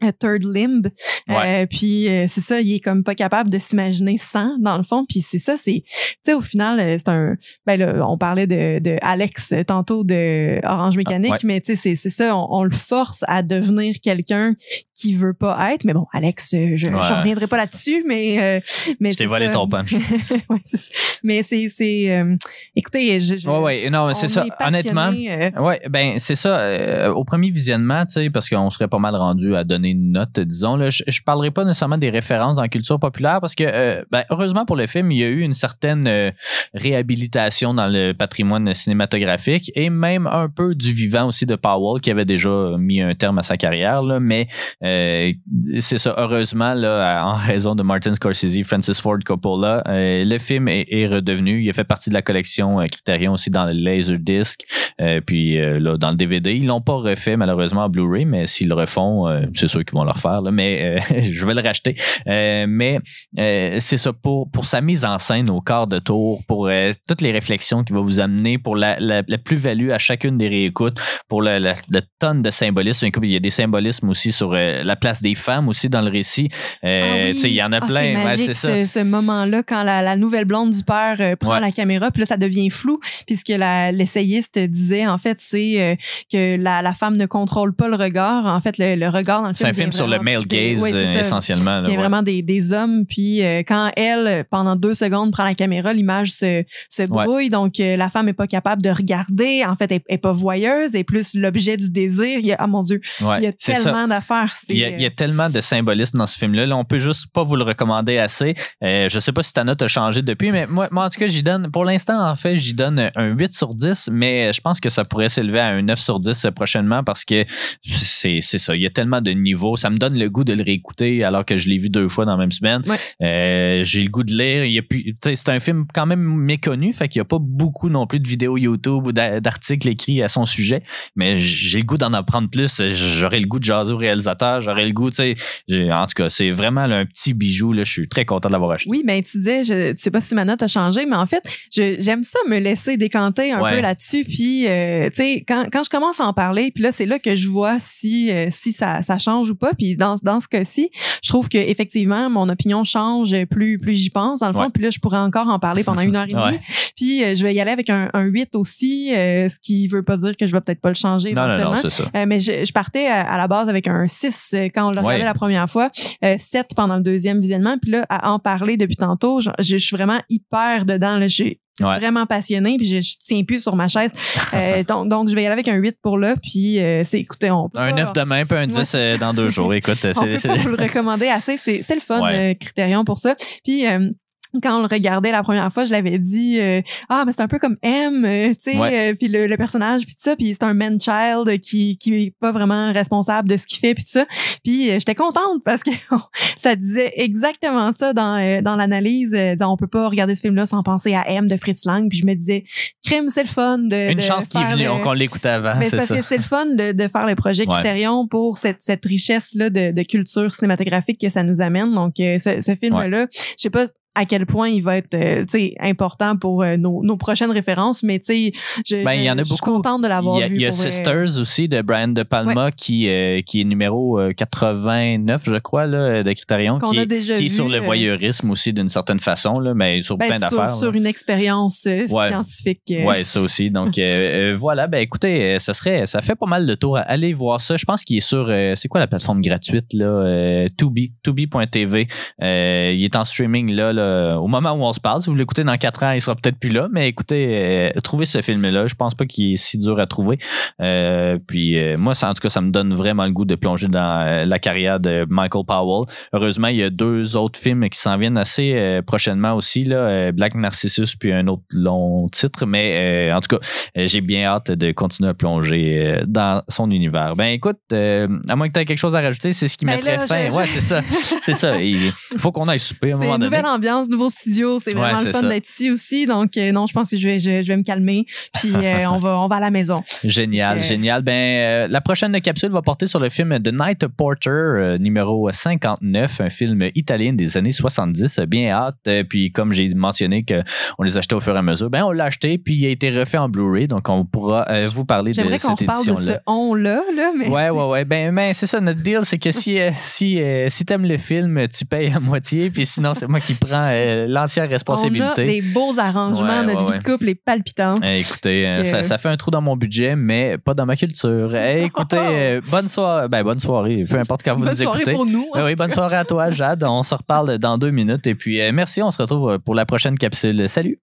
third limb. Euh, puis euh, c'est ça, il est comme pas capable de s'imaginer sans dans le fond. Puis c'est ça, c'est tu sais au final euh, c'est un ben là, on parlait de, de Alex tantôt de Orange ah, Mécanique, mais tu sais c'est c'est ça, on, le force à devenir quelqu'un qui veut pas être. Mais bon, Alex, je, je reviendrai pas là-dessus, mais mais je t'ai volé ton punch. ouais, mais c'est c'est écoutez, je, ouais ouais non c'est ça. Honnêtement, ouais ben c'est ça. au premier visionnement, tu sais parce qu'on serait pas mal rendu à donner une note, disons. Là. Je ne parlerai pas nécessairement des références dans la culture populaire parce que, euh, ben, heureusement pour le film, il y a eu une certaine euh, réhabilitation dans le patrimoine cinématographique et même un peu du vivant aussi de Powell qui avait déjà mis un terme à sa carrière. Là, mais euh, c'est ça, heureusement, là, en raison de Martin Scorsese, Francis Ford Coppola, le film est, redevenu. Il a fait partie de la collection Criterion aussi dans le Laserdisc, puis là, dans le DVD. Ils l'ont pas refait malheureusement en Blu-ray, mais s'ils le refont, c'est sûr qu'ils vont leur faire, mais euh, je vais le racheter. Euh, mais euh, c'est ça, pour, pour sa mise en scène au quart de tour, pour toutes les réflexions qu'il va vous amener, pour la, la, plus-value à chacune des réécoutes, pour le, la, tonne de symbolisme. Il y a des symbolismes aussi sur la place des femmes aussi dans le récit. Ah il y en a ah, plein. c'est ça. Ce, moment-là, quand la, nouvelle blonde du père prend la caméra, puis là, ça devient flou, puisque l'essayiste disait, en fait, c'est que la, femme ne contrôle pas le regard. En fait, le, le regard dans le film un film sur le male gaze essentiellement. il y a vraiment des, des hommes. Puis euh, quand elle, pendant deux secondes, prend la caméra, l'image se, se brouille. Donc euh, la femme est pas capable de regarder. En fait, elle est pas voyeuse. Elle est plus l'objet du désir. Il y a, oh mon Dieu, il y a tellement d'affaires. Il, y a, il y a tellement de symbolisme dans ce film-là. Là, on peut juste pas vous le recommander assez. Euh, je sais pas si ta note a changé depuis, mais moi, moi en tout cas, j'y donne, pour l'instant, en fait, j'y donne un 8 sur 10, mais je pense que ça pourrait s'élever à un 9 sur 10 prochainement parce que c'est ça. Il y a tellement de niveaux ça me donne le goût de le réécouter alors que je l'ai vu deux fois dans la même semaine. Euh, j'ai le goût de lire. c'est un film quand même méconnu, fait qu'il n'y a pas beaucoup non plus de vidéos YouTube ou d'articles écrits à son sujet, mais j'ai le goût d'en apprendre plus. J'aurais le goût de jaser au réalisateur, j'aurais le goût, tu sais. En tout cas, c'est vraiment un petit bijou. Là. Je suis très content de l'avoir acheté. Oui, mais tu disais, je ne sais pas si ma note a changé, mais en fait, j'aime ça me laisser décanter un peu là-dessus. Puis, euh, tu sais, quand, quand je commence à en parler, puis là, c'est là que je vois si, euh, si ça, ça change ou pas. Puis dans, dans ce cas-ci, je trouve que effectivement mon opinion change plus plus j'y pense dans le fond. Puis là, je pourrais encore en parler pendant une heure et demie. Puis euh, je vais y aller avec un, un 8 aussi, euh, ce qui veut pas dire que je vais peut-être pas le changer non. Non, non, ça. Euh, mais je, je, partais à, la base avec un 6 quand on l'a regardé la première fois, 7 pendant le deuxième visionnement. Puis là, à en parler depuis tantôt, je, je suis vraiment hyper dedans. Là, j'ai vraiment passionné puis je, je, tiens plus sur ma chaise. Euh, donc, donc, je vais y aller avec un 8 pour là. Puis, euh, c'est, écoutez, on Un 9 demain, puis un 10 euh, dans deux jours. Écoute, c'est, on peut pas vous le recommander assez. C'est, c'est le fun, ouais. Critérion pour ça. Puis, quand on le regardait la première fois, je l'avais dit euh, ah mais c'est un peu comme M, euh, tu sais, euh, puis le, personnage puis tout ça, puis c'est un man child qui qui est pas vraiment responsable de ce qu'il fait puis tout ça. Puis j'étais contente parce que ça disait exactement ça dans dans l'analyse. on peut pas regarder ce film là sans penser à M de Fritz Lang. Puis je me disais crime c'est le fun de une chance qu'il est venu, qu'on l'écoutait avant. Mais c'est parce que c'est le fun de, de faire le projet Criterion pour cette cette richesse là de, de culture cinématographique que ça nous amène. Donc ce, ce film là, je sais pas à quel point il va être euh, important pour euh, nos, nos, prochaines références. Mais tu sais, ben, il y en a beaucoup. je suis contente de l'avoir vu. Il y a, Sisters aussi de Brian De Palma qui, euh, qui est numéro 89, je crois, là, de Criterion, qui, qui est sur le voyeurisme aussi d'une certaine façon, là, mais sur ben, plein d'affaires. Sur, une expérience scientifique. Oui, ça aussi. Donc voilà, ben écoutez, ça serait, ça fait pas mal de tours. Allez voir ça. Je pense qu'il est sur, c'est quoi la plateforme gratuite là, Tubi, Tubi.tv. il est en streaming là euh, au moment où on se parle. Si vous l'écoutez dans quatre ans, il sera peut-être plus là. Mais écoutez, euh, trouvez ce film-là. Je pense pas qu'il est si dur à trouver. Euh, puis moi, ça, en tout cas, ça me donne vraiment le goût de plonger dans la carrière de Michael Powell. Heureusement, il y a deux autres films qui s'en viennent assez prochainement aussi. Là, Black Narcissus puis un autre long titre. Mais en tout cas, j'ai bien hâte de continuer à plonger dans son univers. Ben écoute, à moins que tu aies quelque chose à rajouter, c'est ce qui ben mettrait fin. Ouais, c'est ça. c'est ça. Il faut qu'on aille souper à un moment donné ambiance, nouveau studio. C'est vraiment le fun d'être ici aussi. Donc, non, je pense que je vais, je, vais me calmer. Puis, on, va, on va à la maison. Génial, génial. Ben, la prochaine capsule va porter sur le film The Night Porter, numéro 59, un film italien des années 70. Bien hâte. Puis, comme j'ai mentionné qu'on les achetait au fur et à mesure, ben, on l'a acheté. Puis, il a été refait en Blu-ray. Donc, on pourra vous parler de cette édition-là. J'aimerais qu'on parle de ce on-là. Là, mais ouais, ouais, ouais. Ben, ben c'est ça, notre deal, c'est que si, euh, si, euh, si t'aimes le film, tu payes à moitié. Puis sinon, c'est moi qui prends euh, l'entière responsabilité. On a des beaux arrangements. notre vie de couple est palpitante. Eh, écoutez, ça, ça, fait un trou dans mon budget, mais pas dans ma culture. Eh, écoutez, bonne soirée. Ben, bonne soirée. Peu importe quand vous bonne nous écoutez. Bonne soirée pour nous. Ben oui, bonne soirée à toi, Jade. On se reparle dans deux minutes. Et puis, merci. On se retrouve pour la prochaine capsule. Salut.